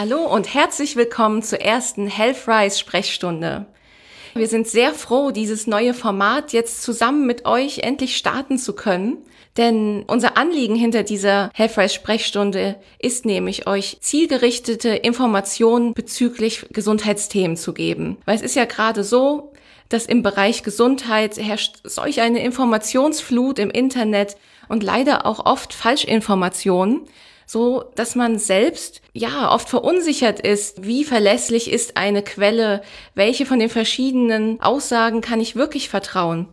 Hallo und herzlich willkommen zur ersten Healthrise Sprechstunde. Wir sind sehr froh, dieses neue Format jetzt zusammen mit euch endlich starten zu können. Denn unser Anliegen hinter dieser Healthrise Sprechstunde ist nämlich, euch zielgerichtete Informationen bezüglich Gesundheitsthemen zu geben. Weil es ist ja gerade so, dass im Bereich Gesundheit herrscht solch eine Informationsflut im Internet und leider auch oft Falschinformationen, so dass man selbst ja oft verunsichert ist, wie verlässlich ist eine Quelle, welche von den verschiedenen Aussagen kann ich wirklich vertrauen.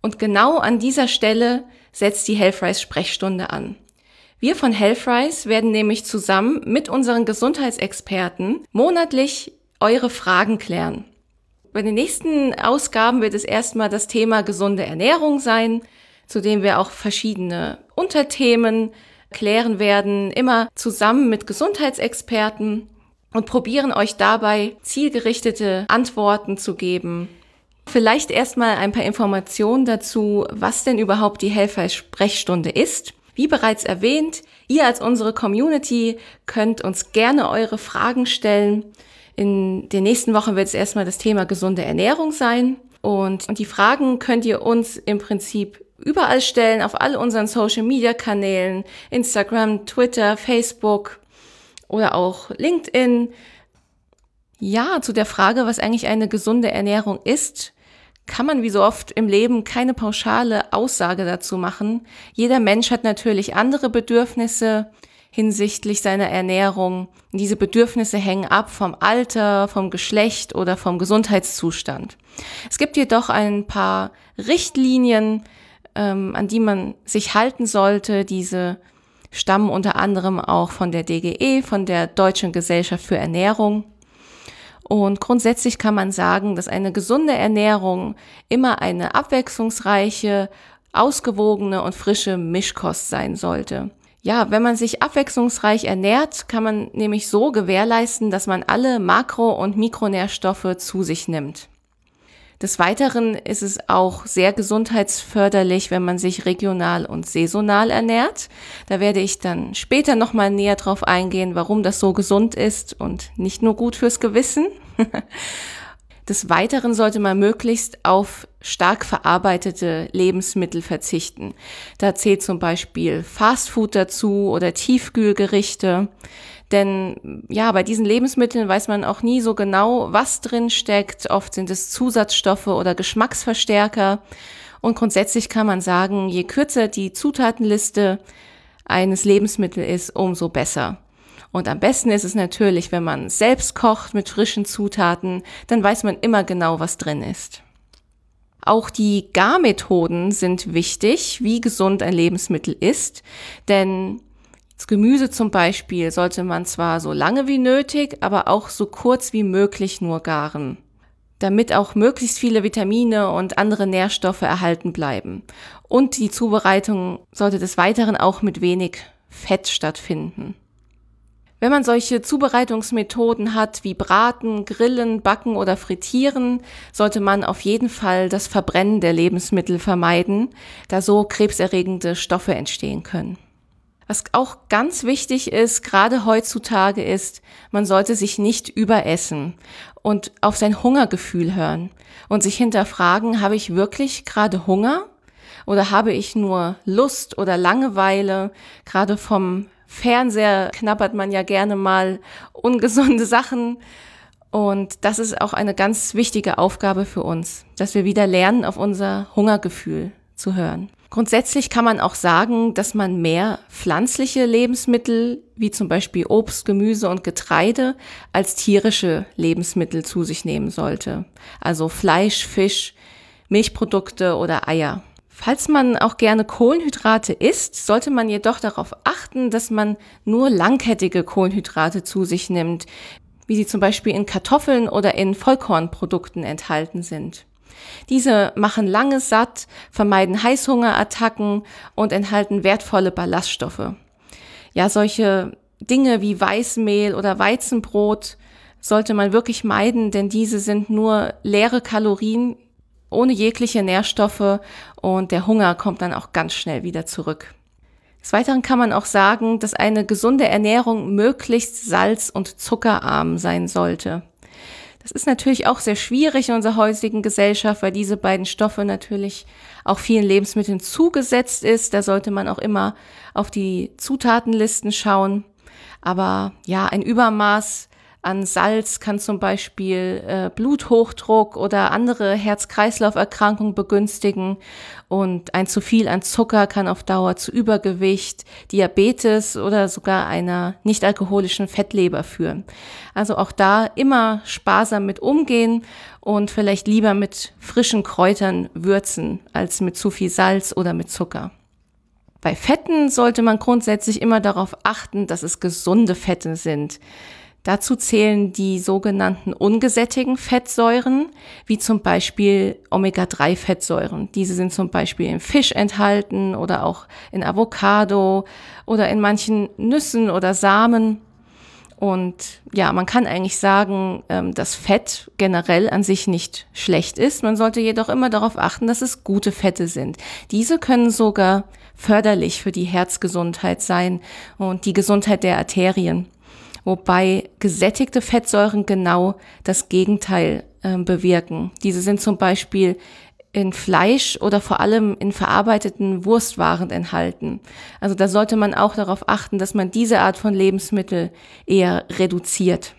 Und genau an dieser Stelle setzt die Healthrise Sprechstunde an. Wir von Healthrise werden nämlich zusammen mit unseren Gesundheitsexperten monatlich eure Fragen klären. Bei den nächsten Ausgaben wird es erstmal das Thema gesunde Ernährung sein, zu dem wir auch verschiedene Unterthemen klären werden, immer zusammen mit Gesundheitsexperten und probieren euch dabei zielgerichtete Antworten zu geben. Vielleicht erstmal ein paar Informationen dazu, was denn überhaupt die Helfer-Sprechstunde ist. Wie bereits erwähnt, ihr als unsere Community könnt uns gerne eure Fragen stellen. In den nächsten Wochen wird es erstmal das Thema gesunde Ernährung sein. Und, und die Fragen könnt ihr uns im Prinzip überall stellen, auf all unseren Social-Media-Kanälen, Instagram, Twitter, Facebook oder auch LinkedIn. Ja, zu der Frage, was eigentlich eine gesunde Ernährung ist, kann man wie so oft im Leben keine pauschale Aussage dazu machen. Jeder Mensch hat natürlich andere Bedürfnisse hinsichtlich seiner Ernährung. Diese Bedürfnisse hängen ab vom Alter, vom Geschlecht oder vom Gesundheitszustand. Es gibt jedoch ein paar Richtlinien, ähm, an die man sich halten sollte. Diese stammen unter anderem auch von der DGE, von der Deutschen Gesellschaft für Ernährung. Und grundsätzlich kann man sagen, dass eine gesunde Ernährung immer eine abwechslungsreiche, ausgewogene und frische Mischkost sein sollte. Ja, wenn man sich abwechslungsreich ernährt, kann man nämlich so gewährleisten, dass man alle Makro- und Mikronährstoffe zu sich nimmt. Des Weiteren ist es auch sehr gesundheitsförderlich, wenn man sich regional und saisonal ernährt. Da werde ich dann später nochmal näher drauf eingehen, warum das so gesund ist und nicht nur gut fürs Gewissen. Des Weiteren sollte man möglichst auf stark verarbeitete Lebensmittel verzichten. Da zählt zum Beispiel Fastfood dazu oder Tiefkühlgerichte. Denn ja, bei diesen Lebensmitteln weiß man auch nie so genau, was drin steckt. Oft sind es Zusatzstoffe oder Geschmacksverstärker. Und grundsätzlich kann man sagen, je kürzer die Zutatenliste eines Lebensmittels ist, umso besser. Und am besten ist es natürlich, wenn man selbst kocht mit frischen Zutaten, dann weiß man immer genau, was drin ist. Auch die Garmethoden sind wichtig, wie gesund ein Lebensmittel ist, denn das Gemüse zum Beispiel sollte man zwar so lange wie nötig, aber auch so kurz wie möglich nur garen, damit auch möglichst viele Vitamine und andere Nährstoffe erhalten bleiben. Und die Zubereitung sollte des Weiteren auch mit wenig Fett stattfinden. Wenn man solche Zubereitungsmethoden hat wie Braten, Grillen, Backen oder Frittieren, sollte man auf jeden Fall das Verbrennen der Lebensmittel vermeiden, da so krebserregende Stoffe entstehen können. Was auch ganz wichtig ist, gerade heutzutage ist, man sollte sich nicht überessen und auf sein Hungergefühl hören und sich hinterfragen, habe ich wirklich gerade Hunger oder habe ich nur Lust oder Langeweile? Gerade vom Fernseher knabbert man ja gerne mal ungesunde Sachen. Und das ist auch eine ganz wichtige Aufgabe für uns, dass wir wieder lernen, auf unser Hungergefühl zu hören. Grundsätzlich kann man auch sagen, dass man mehr pflanzliche Lebensmittel, wie zum Beispiel Obst, Gemüse und Getreide, als tierische Lebensmittel zu sich nehmen sollte. Also Fleisch, Fisch, Milchprodukte oder Eier. Falls man auch gerne Kohlenhydrate isst, sollte man jedoch darauf achten, dass man nur langkettige Kohlenhydrate zu sich nimmt, wie sie zum Beispiel in Kartoffeln oder in Vollkornprodukten enthalten sind. Diese machen lange satt, vermeiden Heißhungerattacken und enthalten wertvolle Ballaststoffe. Ja, solche Dinge wie Weißmehl oder Weizenbrot sollte man wirklich meiden, denn diese sind nur leere Kalorien ohne jegliche Nährstoffe und der Hunger kommt dann auch ganz schnell wieder zurück. Des Weiteren kann man auch sagen, dass eine gesunde Ernährung möglichst salz- und zuckerarm sein sollte. Das ist natürlich auch sehr schwierig in unserer heutigen Gesellschaft, weil diese beiden Stoffe natürlich auch vielen Lebensmitteln zugesetzt ist. Da sollte man auch immer auf die Zutatenlisten schauen. Aber ja, ein Übermaß an Salz kann zum Beispiel äh, Bluthochdruck oder andere Herz-Kreislauf-Erkrankungen begünstigen und ein zu viel an Zucker kann auf Dauer zu Übergewicht, Diabetes oder sogar einer nicht alkoholischen Fettleber führen. Also auch da immer sparsam mit umgehen und vielleicht lieber mit frischen Kräutern würzen als mit zu viel Salz oder mit Zucker. Bei Fetten sollte man grundsätzlich immer darauf achten, dass es gesunde Fette sind. Dazu zählen die sogenannten ungesättigten Fettsäuren, wie zum Beispiel Omega-3-Fettsäuren. Diese sind zum Beispiel im Fisch enthalten oder auch in Avocado oder in manchen Nüssen oder Samen. Und ja, man kann eigentlich sagen, ähm, dass Fett generell an sich nicht schlecht ist. Man sollte jedoch immer darauf achten, dass es gute Fette sind. Diese können sogar förderlich für die Herzgesundheit sein und die Gesundheit der Arterien wobei gesättigte Fettsäuren genau das Gegenteil äh, bewirken. Diese sind zum Beispiel in Fleisch oder vor allem in verarbeiteten Wurstwaren enthalten. Also da sollte man auch darauf achten, dass man diese Art von Lebensmittel eher reduziert.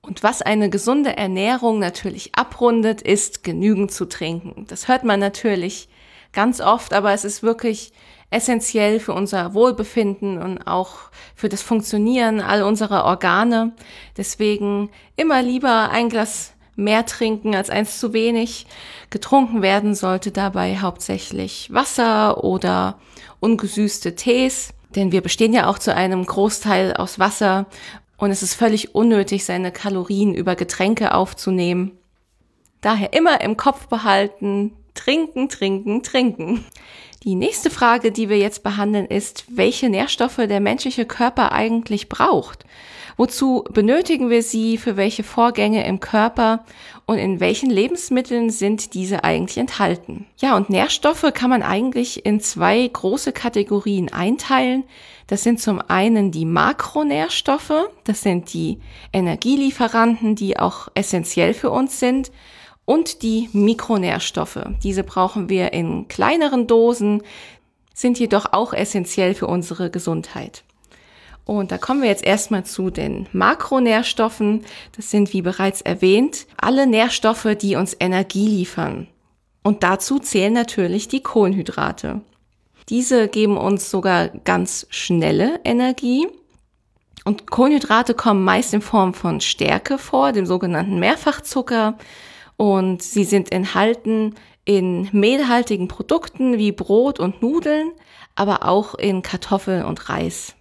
Und was eine gesunde Ernährung natürlich abrundet, ist genügend zu trinken. Das hört man natürlich ganz oft, aber es ist wirklich essentiell für unser Wohlbefinden und auch für das Funktionieren all unserer Organe. Deswegen immer lieber ein Glas mehr trinken als eins zu wenig. Getrunken werden sollte dabei hauptsächlich Wasser oder ungesüßte Tees, denn wir bestehen ja auch zu einem Großteil aus Wasser und es ist völlig unnötig, seine Kalorien über Getränke aufzunehmen. Daher immer im Kopf behalten, trinken, trinken, trinken. Die nächste Frage, die wir jetzt behandeln, ist, welche Nährstoffe der menschliche Körper eigentlich braucht. Wozu benötigen wir sie, für welche Vorgänge im Körper und in welchen Lebensmitteln sind diese eigentlich enthalten? Ja, und Nährstoffe kann man eigentlich in zwei große Kategorien einteilen. Das sind zum einen die Makronährstoffe, das sind die Energielieferanten, die auch essentiell für uns sind und die Mikronährstoffe. Diese brauchen wir in kleineren Dosen, sind jedoch auch essentiell für unsere Gesundheit. Und da kommen wir jetzt erstmal zu den Makronährstoffen. Das sind, wie bereits erwähnt, alle Nährstoffe, die uns Energie liefern. Und dazu zählen natürlich die Kohlenhydrate. Diese geben uns sogar ganz schnelle Energie. Und Kohlenhydrate kommen meist in Form von Stärke vor, dem sogenannten Mehrfachzucker, und sie sind enthalten in mehlhaltigen Produkten wie Brot und Nudeln, aber auch in Kartoffeln und Reis.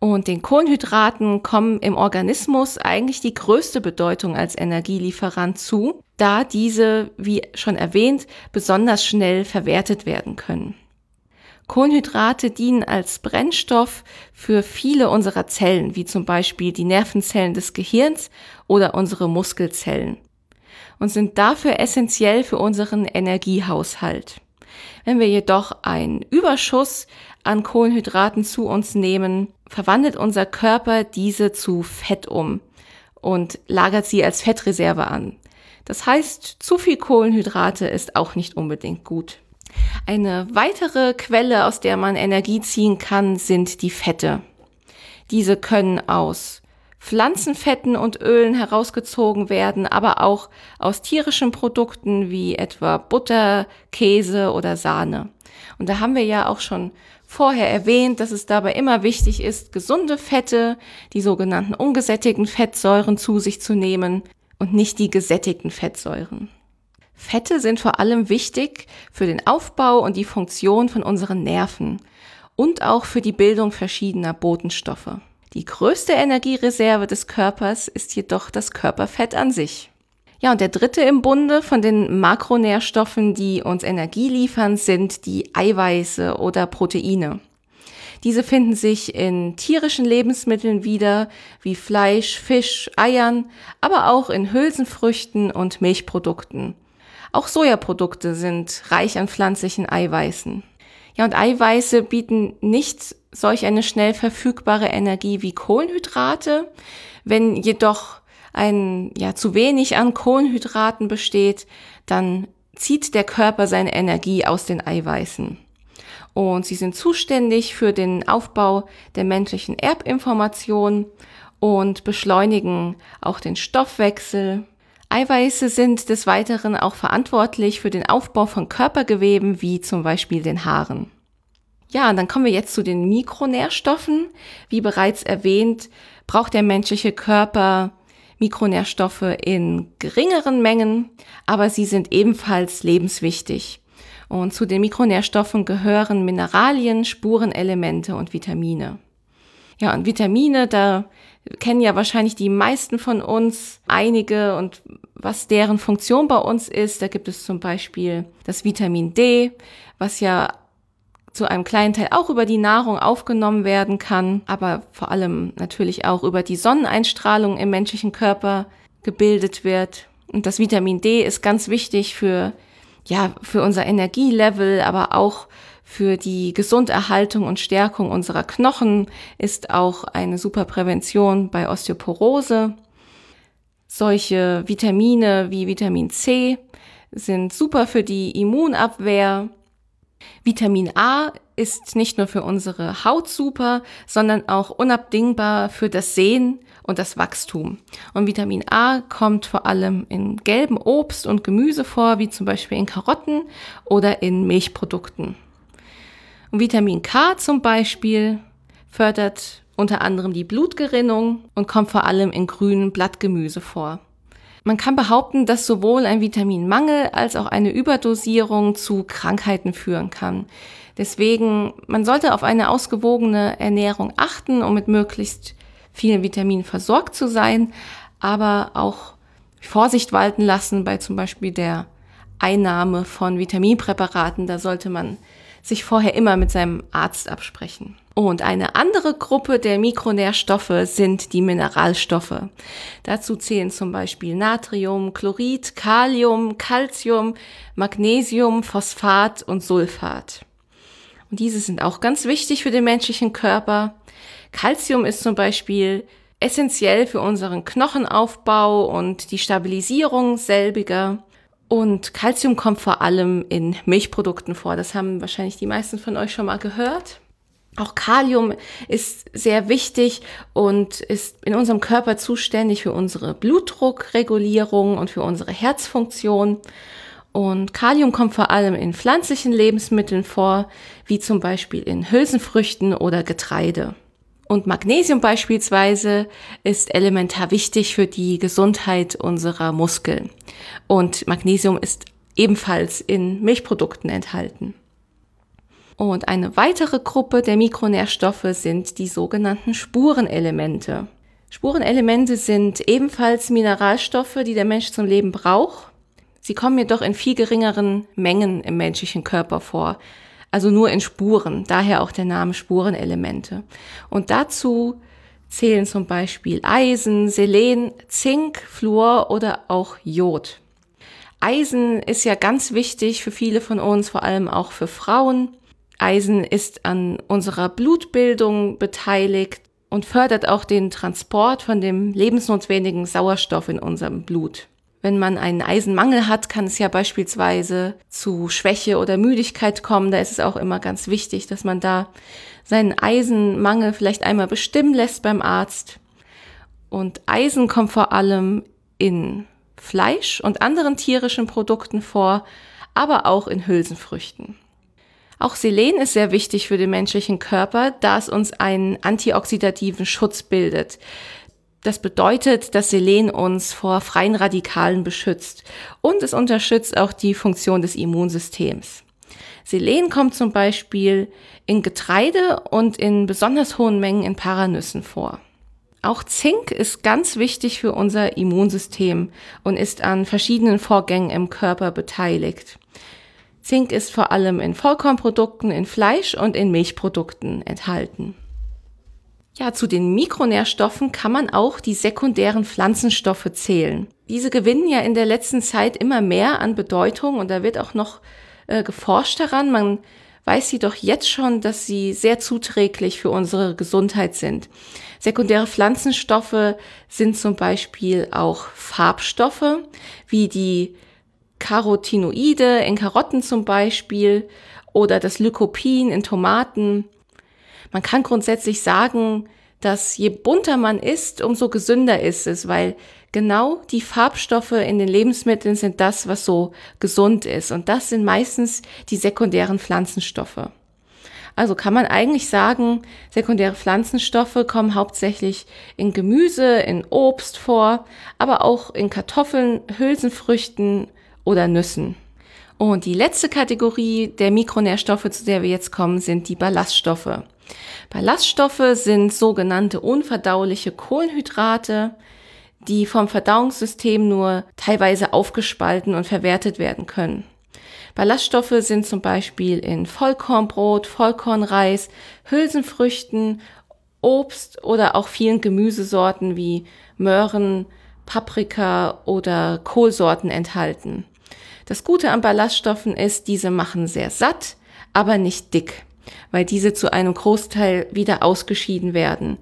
Und den Kohlenhydraten kommen im Organismus eigentlich die größte Bedeutung als Energielieferant zu, da diese, wie schon erwähnt, besonders schnell verwertet werden können. Kohlenhydrate dienen als Brennstoff für viele unserer Zellen, wie zum Beispiel die Nervenzellen des Gehirns oder unsere Muskelzellen und sind dafür essentiell für unseren Energiehaushalt. Wenn wir jedoch einen Überschuss an Kohlenhydraten zu uns nehmen, verwandelt unser Körper diese zu Fett um und lagert sie als Fettreserve an. Das heißt, zu viel Kohlenhydrate ist auch nicht unbedingt gut. Eine weitere Quelle, aus der man Energie ziehen kann, sind die Fette. Diese können aus Pflanzenfetten und Ölen herausgezogen werden, aber auch aus tierischen Produkten wie etwa Butter, Käse oder Sahne. Und da haben wir ja auch schon vorher erwähnt, dass es dabei immer wichtig ist, gesunde Fette, die sogenannten ungesättigten Fettsäuren zu sich zu nehmen und nicht die gesättigten Fettsäuren. Fette sind vor allem wichtig für den Aufbau und die Funktion von unseren Nerven und auch für die Bildung verschiedener Botenstoffe. Die größte Energiereserve des Körpers ist jedoch das Körperfett an sich. Ja, und der dritte im Bunde von den Makronährstoffen, die uns Energie liefern, sind die Eiweiße oder Proteine. Diese finden sich in tierischen Lebensmitteln wieder, wie Fleisch, Fisch, Eiern, aber auch in Hülsenfrüchten und Milchprodukten. Auch Sojaprodukte sind reich an pflanzlichen Eiweißen. Ja, und Eiweiße bieten nicht solch eine schnell verfügbare Energie wie Kohlenhydrate. Wenn jedoch ein, ja, zu wenig an Kohlenhydraten besteht, dann zieht der Körper seine Energie aus den Eiweißen. Und sie sind zuständig für den Aufbau der menschlichen Erbinformation und beschleunigen auch den Stoffwechsel. Eiweiße sind des Weiteren auch verantwortlich für den Aufbau von Körpergeweben wie zum Beispiel den Haaren. Ja, und dann kommen wir jetzt zu den Mikronährstoffen. Wie bereits erwähnt, braucht der menschliche Körper Mikronährstoffe in geringeren Mengen, aber sie sind ebenfalls lebenswichtig. Und zu den Mikronährstoffen gehören Mineralien, Spurenelemente und Vitamine. Ja, und Vitamine, da kennen ja wahrscheinlich die meisten von uns einige und was deren Funktion bei uns ist. Da gibt es zum Beispiel das Vitamin D, was ja zu einem kleinen Teil auch über die Nahrung aufgenommen werden kann, aber vor allem natürlich auch über die Sonneneinstrahlung im menschlichen Körper gebildet wird. Und das Vitamin D ist ganz wichtig für, ja, für unser Energielevel, aber auch für die Gesunderhaltung und Stärkung unserer Knochen ist auch eine super Prävention bei Osteoporose. Solche Vitamine wie Vitamin C sind super für die Immunabwehr Vitamin A ist nicht nur für unsere Haut super, sondern auch unabdingbar für das Sehen und das Wachstum. Und Vitamin A kommt vor allem in gelbem Obst und Gemüse vor, wie zum Beispiel in Karotten oder in Milchprodukten. Und Vitamin K zum Beispiel fördert unter anderem die Blutgerinnung und kommt vor allem in grünen Blattgemüse vor. Man kann behaupten, dass sowohl ein Vitaminmangel als auch eine Überdosierung zu Krankheiten führen kann. Deswegen, man sollte auf eine ausgewogene Ernährung achten, um mit möglichst vielen Vitaminen versorgt zu sein, aber auch Vorsicht walten lassen bei zum Beispiel der Einnahme von Vitaminpräparaten. Da sollte man sich vorher immer mit seinem Arzt absprechen. Und eine andere Gruppe der Mikronährstoffe sind die Mineralstoffe. Dazu zählen zum Beispiel Natrium, Chlorid, Kalium, Calcium, Magnesium, Phosphat und Sulfat. Und diese sind auch ganz wichtig für den menschlichen Körper. Calcium ist zum Beispiel essentiell für unseren Knochenaufbau und die Stabilisierung selbiger. Und Calcium kommt vor allem in Milchprodukten vor. Das haben wahrscheinlich die meisten von euch schon mal gehört. Auch Kalium ist sehr wichtig und ist in unserem Körper zuständig für unsere Blutdruckregulierung und für unsere Herzfunktion. Und Kalium kommt vor allem in pflanzlichen Lebensmitteln vor, wie zum Beispiel in Hülsenfrüchten oder Getreide. Und Magnesium beispielsweise ist elementar wichtig für die Gesundheit unserer Muskeln. Und Magnesium ist ebenfalls in Milchprodukten enthalten. Und eine weitere Gruppe der Mikronährstoffe sind die sogenannten Spurenelemente. Spurenelemente sind ebenfalls Mineralstoffe, die der Mensch zum Leben braucht. Sie kommen jedoch in viel geringeren Mengen im menschlichen Körper vor, also nur in Spuren, daher auch der Name Spurenelemente. Und dazu zählen zum Beispiel Eisen, Selen, Zink, Fluor oder auch Jod. Eisen ist ja ganz wichtig für viele von uns, vor allem auch für Frauen. Eisen ist an unserer Blutbildung beteiligt und fördert auch den Transport von dem lebensnotwendigen Sauerstoff in unserem Blut. Wenn man einen Eisenmangel hat, kann es ja beispielsweise zu Schwäche oder Müdigkeit kommen. Da ist es auch immer ganz wichtig, dass man da seinen Eisenmangel vielleicht einmal bestimmen lässt beim Arzt. Und Eisen kommt vor allem in Fleisch und anderen tierischen Produkten vor, aber auch in Hülsenfrüchten. Auch Selen ist sehr wichtig für den menschlichen Körper, da es uns einen antioxidativen Schutz bildet. Das bedeutet, dass Selen uns vor freien Radikalen beschützt und es unterstützt auch die Funktion des Immunsystems. Selen kommt zum Beispiel in Getreide und in besonders hohen Mengen in Paranüssen vor. Auch Zink ist ganz wichtig für unser Immunsystem und ist an verschiedenen Vorgängen im Körper beteiligt. Zink ist vor allem in Vollkornprodukten, in Fleisch und in Milchprodukten enthalten. Ja, zu den Mikronährstoffen kann man auch die sekundären Pflanzenstoffe zählen. Diese gewinnen ja in der letzten Zeit immer mehr an Bedeutung und da wird auch noch äh, geforscht daran. Man weiß sie doch jetzt schon, dass sie sehr zuträglich für unsere Gesundheit sind. Sekundäre Pflanzenstoffe sind zum Beispiel auch Farbstoffe, wie die Carotinoide in Karotten zum Beispiel oder das Lycopin in Tomaten. Man kann grundsätzlich sagen, dass je bunter man isst, umso gesünder ist es, weil genau die Farbstoffe in den Lebensmitteln sind das, was so gesund ist. Und das sind meistens die sekundären Pflanzenstoffe. Also kann man eigentlich sagen, sekundäre Pflanzenstoffe kommen hauptsächlich in Gemüse, in Obst vor, aber auch in Kartoffeln, Hülsenfrüchten oder Nüssen. Und die letzte Kategorie der Mikronährstoffe, zu der wir jetzt kommen, sind die Ballaststoffe. Ballaststoffe sind sogenannte unverdauliche Kohlenhydrate, die vom Verdauungssystem nur teilweise aufgespalten und verwertet werden können. Ballaststoffe sind zum Beispiel in Vollkornbrot, Vollkornreis, Hülsenfrüchten, Obst oder auch vielen Gemüsesorten wie Möhren, Paprika oder Kohlsorten enthalten. Das Gute an Ballaststoffen ist, diese machen sehr satt, aber nicht dick, weil diese zu einem Großteil wieder ausgeschieden werden.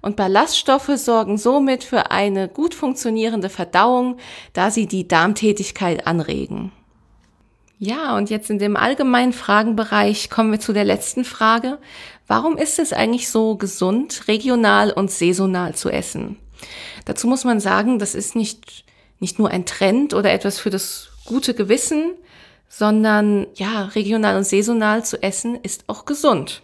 Und Ballaststoffe sorgen somit für eine gut funktionierende Verdauung, da sie die Darmtätigkeit anregen. Ja, und jetzt in dem allgemeinen Fragenbereich kommen wir zu der letzten Frage. Warum ist es eigentlich so gesund, regional und saisonal zu essen? Dazu muss man sagen, das ist nicht, nicht nur ein Trend oder etwas für das gute Gewissen, sondern ja, regional und saisonal zu essen ist auch gesund.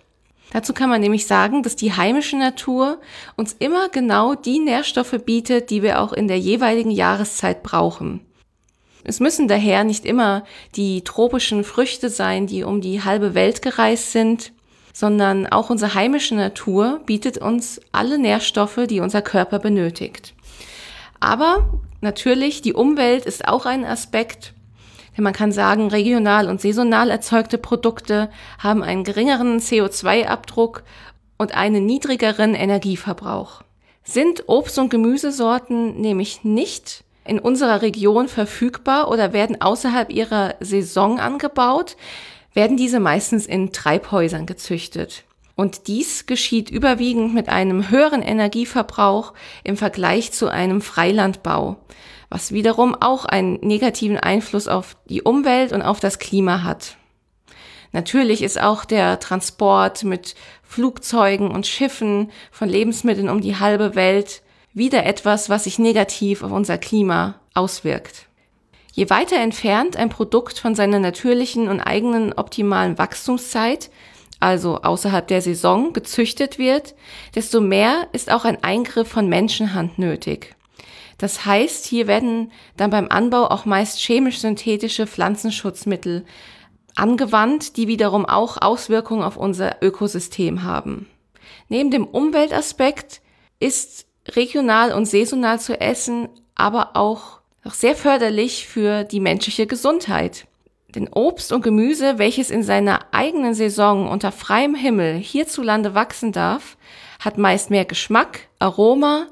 Dazu kann man nämlich sagen, dass die heimische Natur uns immer genau die Nährstoffe bietet, die wir auch in der jeweiligen Jahreszeit brauchen. Es müssen daher nicht immer die tropischen Früchte sein, die um die halbe Welt gereist sind, sondern auch unsere heimische Natur bietet uns alle Nährstoffe, die unser Körper benötigt. Aber natürlich, die Umwelt ist auch ein Aspekt, denn man kann sagen, regional und saisonal erzeugte Produkte haben einen geringeren CO2-Abdruck und einen niedrigeren Energieverbrauch. Sind Obst- und Gemüsesorten nämlich nicht in unserer Region verfügbar oder werden außerhalb ihrer Saison angebaut, werden diese meistens in Treibhäusern gezüchtet. Und dies geschieht überwiegend mit einem höheren Energieverbrauch im Vergleich zu einem Freilandbau, was wiederum auch einen negativen Einfluss auf die Umwelt und auf das Klima hat. Natürlich ist auch der Transport mit Flugzeugen und Schiffen von Lebensmitteln um die halbe Welt wieder etwas, was sich negativ auf unser Klima auswirkt. Je weiter entfernt ein Produkt von seiner natürlichen und eigenen optimalen Wachstumszeit, also außerhalb der Saison, gezüchtet wird, desto mehr ist auch ein Eingriff von Menschenhand nötig. Das heißt, hier werden dann beim Anbau auch meist chemisch-synthetische Pflanzenschutzmittel angewandt, die wiederum auch Auswirkungen auf unser Ökosystem haben. Neben dem Umweltaspekt ist regional und saisonal zu essen aber auch sehr förderlich für die menschliche Gesundheit. Denn Obst und Gemüse, welches in seiner eigenen Saison unter freiem Himmel hierzulande wachsen darf, hat meist mehr Geschmack, Aroma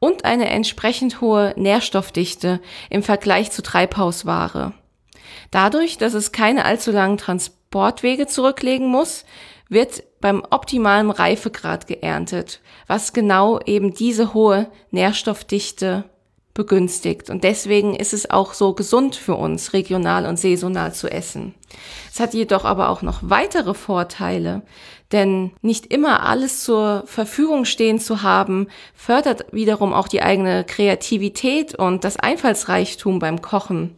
und eine entsprechend hohe Nährstoffdichte im Vergleich zu Treibhausware. Dadurch, dass es keine allzu langen Transportwege zurücklegen muss, wird beim optimalen Reifegrad geerntet, was genau eben diese hohe Nährstoffdichte begünstigt. Und deswegen ist es auch so gesund für uns, regional und saisonal zu essen. Es hat jedoch aber auch noch weitere Vorteile, denn nicht immer alles zur Verfügung stehen zu haben, fördert wiederum auch die eigene Kreativität und das Einfallsreichtum beim Kochen.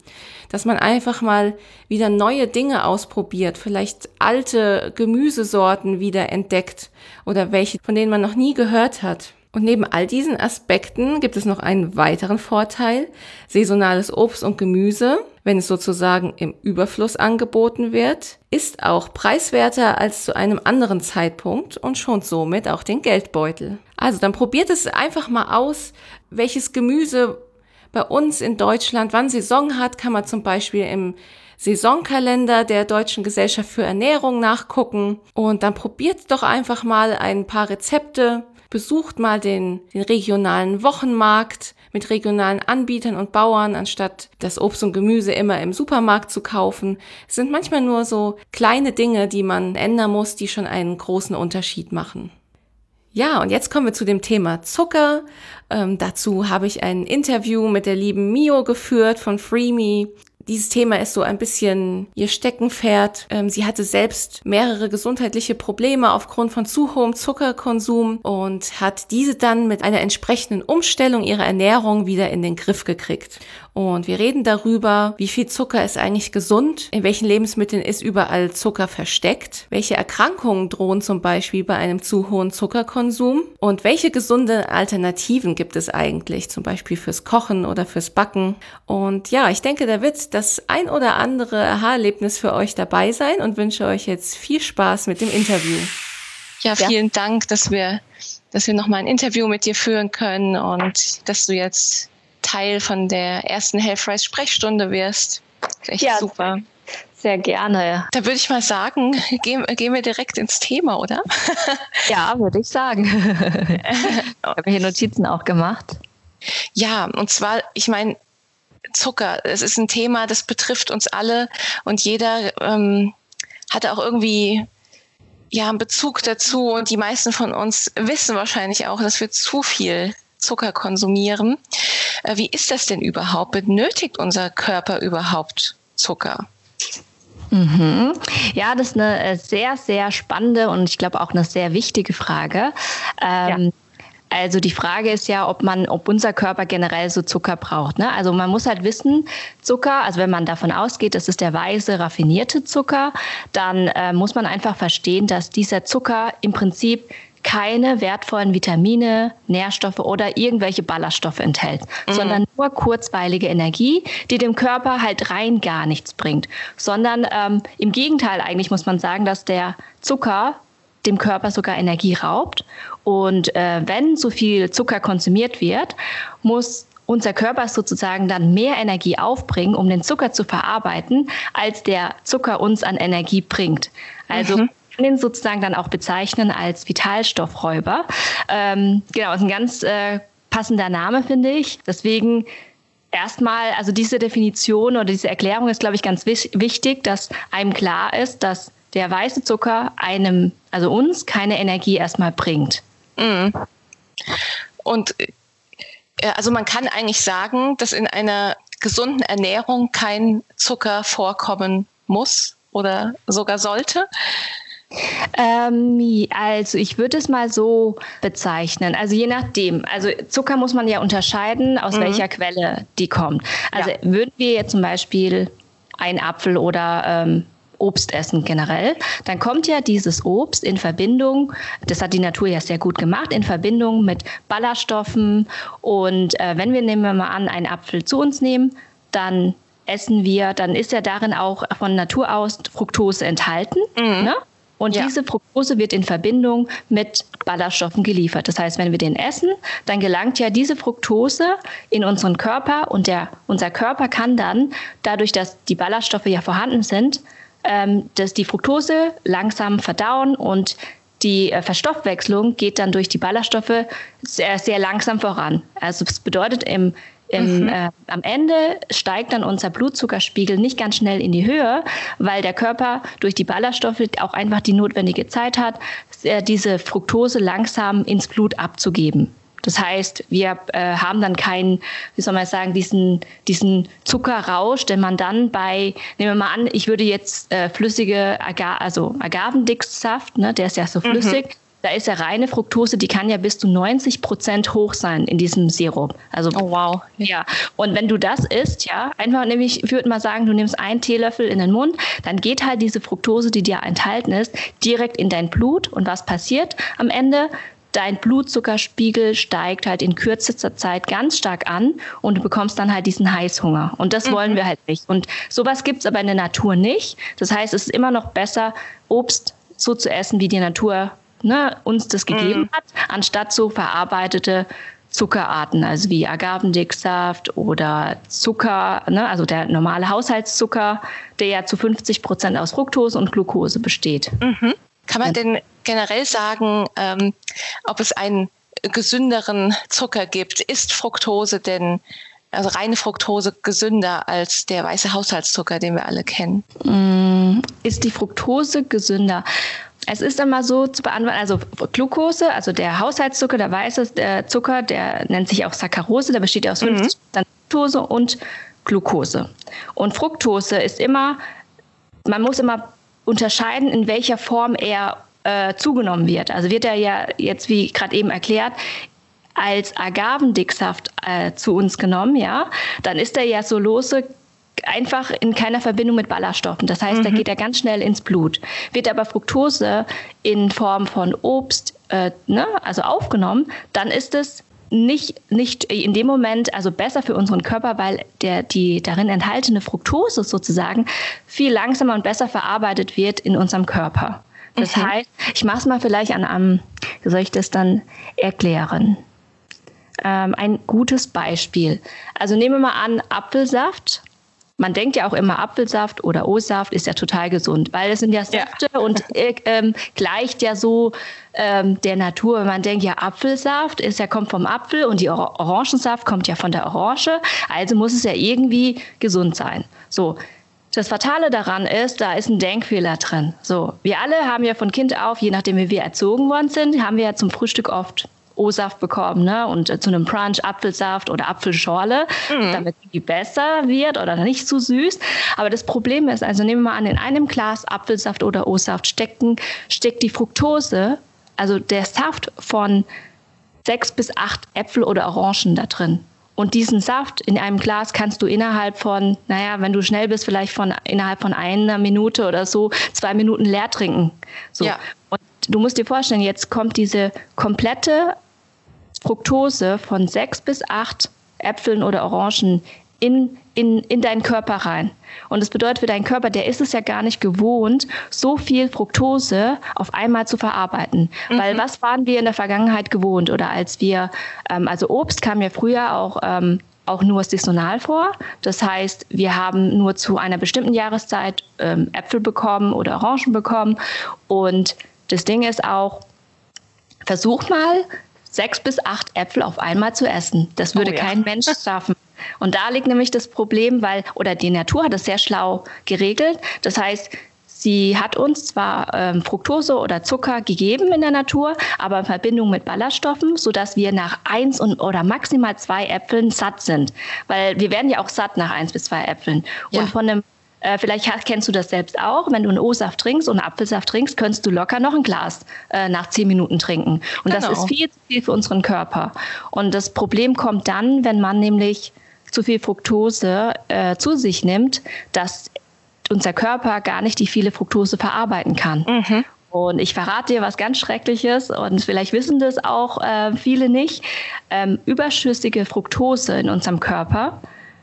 Dass man einfach mal wieder neue Dinge ausprobiert, vielleicht alte Gemüsesorten wieder entdeckt oder welche, von denen man noch nie gehört hat. Und neben all diesen Aspekten gibt es noch einen weiteren Vorteil. Saisonales Obst und Gemüse, wenn es sozusagen im Überfluss angeboten wird, ist auch preiswerter als zu einem anderen Zeitpunkt und schont somit auch den Geldbeutel. Also dann probiert es einfach mal aus, welches Gemüse bei uns in Deutschland wann Saison hat, kann man zum Beispiel im Saisonkalender der Deutschen Gesellschaft für Ernährung nachgucken und dann probiert doch einfach mal ein paar Rezepte besucht mal den, den regionalen Wochenmarkt mit regionalen Anbietern und Bauern, anstatt das Obst und Gemüse immer im Supermarkt zu kaufen. Es sind manchmal nur so kleine Dinge, die man ändern muss, die schon einen großen Unterschied machen. Ja, und jetzt kommen wir zu dem Thema Zucker. Ähm, dazu habe ich ein Interview mit der lieben Mio geführt von FreeMe. Dieses Thema ist so ein bisschen ihr Steckenpferd. Ähm, sie hatte selbst mehrere gesundheitliche Probleme aufgrund von zu hohem Zuckerkonsum und hat diese dann mit einer entsprechenden Umstellung ihrer Ernährung wieder in den Griff gekriegt. Und wir reden darüber, wie viel Zucker ist eigentlich gesund, in welchen Lebensmitteln ist überall Zucker versteckt, welche Erkrankungen drohen zum Beispiel bei einem zu hohen Zuckerkonsum und welche gesunde Alternativen gibt es eigentlich, zum Beispiel fürs Kochen oder fürs Backen. Und ja, ich denke, da wird das ein oder andere Aha-Erlebnis für euch dabei sein und wünsche euch jetzt viel Spaß mit dem Interview. Ja, vielen ja. Dank, dass wir, dass wir nochmal ein Interview mit dir führen können und dass du jetzt Teil von der ersten Healthrise Sprechstunde wirst. Echt ja, super. Sehr gerne. Da würde ich mal sagen, gehen, gehen wir direkt ins Thema, oder? Ja, würde ich sagen. ich habe hier Notizen auch gemacht. Ja, und zwar, ich meine, Zucker, es ist ein Thema, das betrifft uns alle und jeder ähm, hat auch irgendwie ja einen Bezug dazu und die meisten von uns wissen wahrscheinlich auch, dass wir zu viel Zucker konsumieren. Äh, wie ist das denn überhaupt? Benötigt unser Körper überhaupt Zucker? Mhm. Ja, das ist eine äh, sehr, sehr spannende und ich glaube auch eine sehr wichtige Frage. Ähm, ja. Also die Frage ist ja, ob man, ob unser Körper generell so Zucker braucht. Ne? Also man muss halt wissen, Zucker, also wenn man davon ausgeht, das ist der weiße, raffinierte Zucker, dann äh, muss man einfach verstehen, dass dieser Zucker im Prinzip keine wertvollen Vitamine, Nährstoffe oder irgendwelche Ballaststoffe enthält, mhm. sondern nur kurzweilige Energie, die dem Körper halt rein gar nichts bringt. Sondern ähm, im Gegenteil eigentlich muss man sagen, dass der Zucker dem Körper sogar Energie raubt. Und äh, wenn so viel Zucker konsumiert wird, muss unser Körper sozusagen dann mehr Energie aufbringen, um den Zucker zu verarbeiten, als der Zucker uns an Energie bringt. Also mhm kann den sozusagen dann auch bezeichnen als Vitalstoffräuber. Ähm, genau, ist ein ganz äh, passender Name, finde ich. Deswegen erstmal, also diese Definition oder diese Erklärung ist, glaube ich, ganz wichtig, dass einem klar ist, dass der weiße Zucker einem, also uns, keine Energie erstmal bringt. Mhm. Und äh, also man kann eigentlich sagen, dass in einer gesunden Ernährung kein Zucker vorkommen muss oder sogar sollte. Ähm, also ich würde es mal so bezeichnen. Also je nachdem. Also Zucker muss man ja unterscheiden, aus mhm. welcher Quelle die kommt. Also ja. würden wir jetzt zum Beispiel einen Apfel oder ähm, Obst essen generell, dann kommt ja dieses Obst in Verbindung, das hat die Natur ja sehr gut gemacht, in Verbindung mit Ballaststoffen. Und äh, wenn wir nehmen wir mal an, einen Apfel zu uns nehmen, dann essen wir, dann ist ja darin auch von Natur aus Fructose enthalten. Mhm. Ne? Und ja. diese Fructose wird in Verbindung mit Ballaststoffen geliefert. Das heißt, wenn wir den essen, dann gelangt ja diese Fructose in unseren Körper und der, unser Körper kann dann, dadurch, dass die Ballaststoffe ja vorhanden sind, ähm, dass die Fructose langsam verdauen und die äh, Verstoffwechslung geht dann durch die Ballaststoffe sehr, sehr langsam voran. Also das bedeutet im im, mhm. äh, am Ende steigt dann unser Blutzuckerspiegel nicht ganz schnell in die Höhe, weil der Körper durch die Ballaststoffe auch einfach die notwendige Zeit hat, äh, diese Fructose langsam ins Blut abzugeben. Das heißt, wir äh, haben dann keinen, wie soll man sagen, diesen, diesen Zuckerrausch, den man dann bei, nehmen wir mal an, ich würde jetzt äh, flüssige, Aga also Agavendicksaft, ne, der ist ja so mhm. flüssig, mhm. Da ist ja reine Fructose, die kann ja bis zu 90 Prozent hoch sein in diesem Sirup. Also, oh wow. Ja. Und wenn du das isst, ja, einfach nämlich, ich würde mal sagen, du nimmst einen Teelöffel in den Mund, dann geht halt diese Fructose, die dir enthalten ist, direkt in dein Blut. Und was passiert am Ende? Dein Blutzuckerspiegel steigt halt in kürzester Zeit ganz stark an und du bekommst dann halt diesen Heißhunger. Und das mhm. wollen wir halt nicht. Und sowas gibt's aber in der Natur nicht. Das heißt, es ist immer noch besser, Obst so zu essen, wie die Natur ne, uns das gegeben mm. hat, anstatt so verarbeitete Zuckerarten, also wie Agavendicksaft oder Zucker, ne, also der normale Haushaltszucker, der ja zu 50 Prozent aus Fructose und Glucose besteht. Mhm. Kann man denn generell sagen, ähm, ob es einen gesünderen Zucker gibt. Ist Fructose denn, also reine Fructose, gesünder als der weiße Haushaltszucker, den wir alle kennen? Mm, ist die Fructose gesünder? Es ist immer so zu beantworten, also Glucose, also der Haushaltszucker, der weiße der Zucker, der nennt sich auch Saccharose, der besteht ja aus 50 mhm. Fructose und Glucose. Und Fructose ist immer, man muss immer unterscheiden, in welcher Form er äh, zugenommen wird. Also wird er ja jetzt, wie gerade eben erklärt, als Agavendicksaft äh, zu uns genommen, ja, dann ist er ja so lose einfach in keiner Verbindung mit Ballaststoffen. Das heißt, mhm. da geht er ganz schnell ins Blut. Wird aber Fructose in Form von Obst, äh, ne, also aufgenommen, dann ist es nicht, nicht in dem Moment also besser für unseren Körper, weil der, die darin enthaltene Fructose sozusagen viel langsamer und besser verarbeitet wird in unserem Körper. Das mhm. heißt, ich mache es mal vielleicht an einem, wie soll ich das dann erklären? Ähm, ein gutes Beispiel. Also nehmen wir mal an, Apfelsaft. Man denkt ja auch immer, Apfelsaft oder O-Saft ist ja total gesund, weil es sind ja Säfte ja. und äh, ähm, gleicht ja so ähm, der Natur. Man denkt ja, Apfelsaft ist ja kommt vom Apfel und die Or Orangensaft kommt ja von der Orange, also muss es ja irgendwie gesund sein. So, das Fatale daran ist, da ist ein Denkfehler drin. So, wir alle haben ja von Kind auf, je nachdem wie wir erzogen worden sind, haben wir ja zum Frühstück oft O-Saft bekommen, ne? Und äh, zu einem Brunch Apfelsaft oder Apfelschorle, mhm. damit die besser wird oder nicht zu süß. Aber das Problem ist, also nehmen wir mal an, in einem Glas Apfelsaft oder O-Saft stecken, steckt die Fructose, also der Saft von sechs bis acht Äpfel oder Orangen da drin. Und diesen Saft in einem Glas kannst du innerhalb von, naja, wenn du schnell bist, vielleicht von innerhalb von einer Minute oder so, zwei Minuten leer trinken. So. Ja. Und du musst dir vorstellen, jetzt kommt diese komplette Fructose von sechs bis acht Äpfeln oder Orangen in, in, in deinen Körper rein. Und das bedeutet für deinen Körper, der ist es ja gar nicht gewohnt, so viel Fructose auf einmal zu verarbeiten. Mhm. Weil was waren wir in der Vergangenheit gewohnt? Oder als wir, ähm, also Obst kam ja früher auch ähm, auch nur saisonal vor. Das heißt, wir haben nur zu einer bestimmten Jahreszeit ähm, Äpfel bekommen oder Orangen bekommen. Und das Ding ist auch, versuch mal, sechs bis acht Äpfel auf einmal zu essen. Das würde oh, ja. kein Mensch schaffen. Und da liegt nämlich das Problem, weil, oder die Natur hat es sehr schlau geregelt. Das heißt, Sie hat uns zwar ähm, Fructose oder Zucker gegeben in der Natur, aber in Verbindung mit Ballaststoffen, sodass wir nach eins und, oder maximal zwei Äpfeln satt sind. Weil wir werden ja auch satt nach eins bis zwei Äpfeln. Ja. Und von einem äh, vielleicht kennst du das selbst auch. Wenn du einen O-Saft trinkst und einen Apfelsaft trinkst, könntest du locker noch ein Glas äh, nach zehn Minuten trinken. Und genau. das ist viel zu viel für unseren Körper. Und das Problem kommt dann, wenn man nämlich zu viel Fructose äh, zu sich nimmt, dass unser Körper gar nicht die viele Fructose verarbeiten kann. Mhm. Und ich verrate dir was ganz Schreckliches und vielleicht wissen das auch äh, viele nicht. Ähm, überschüssige Fructose in unserem Körper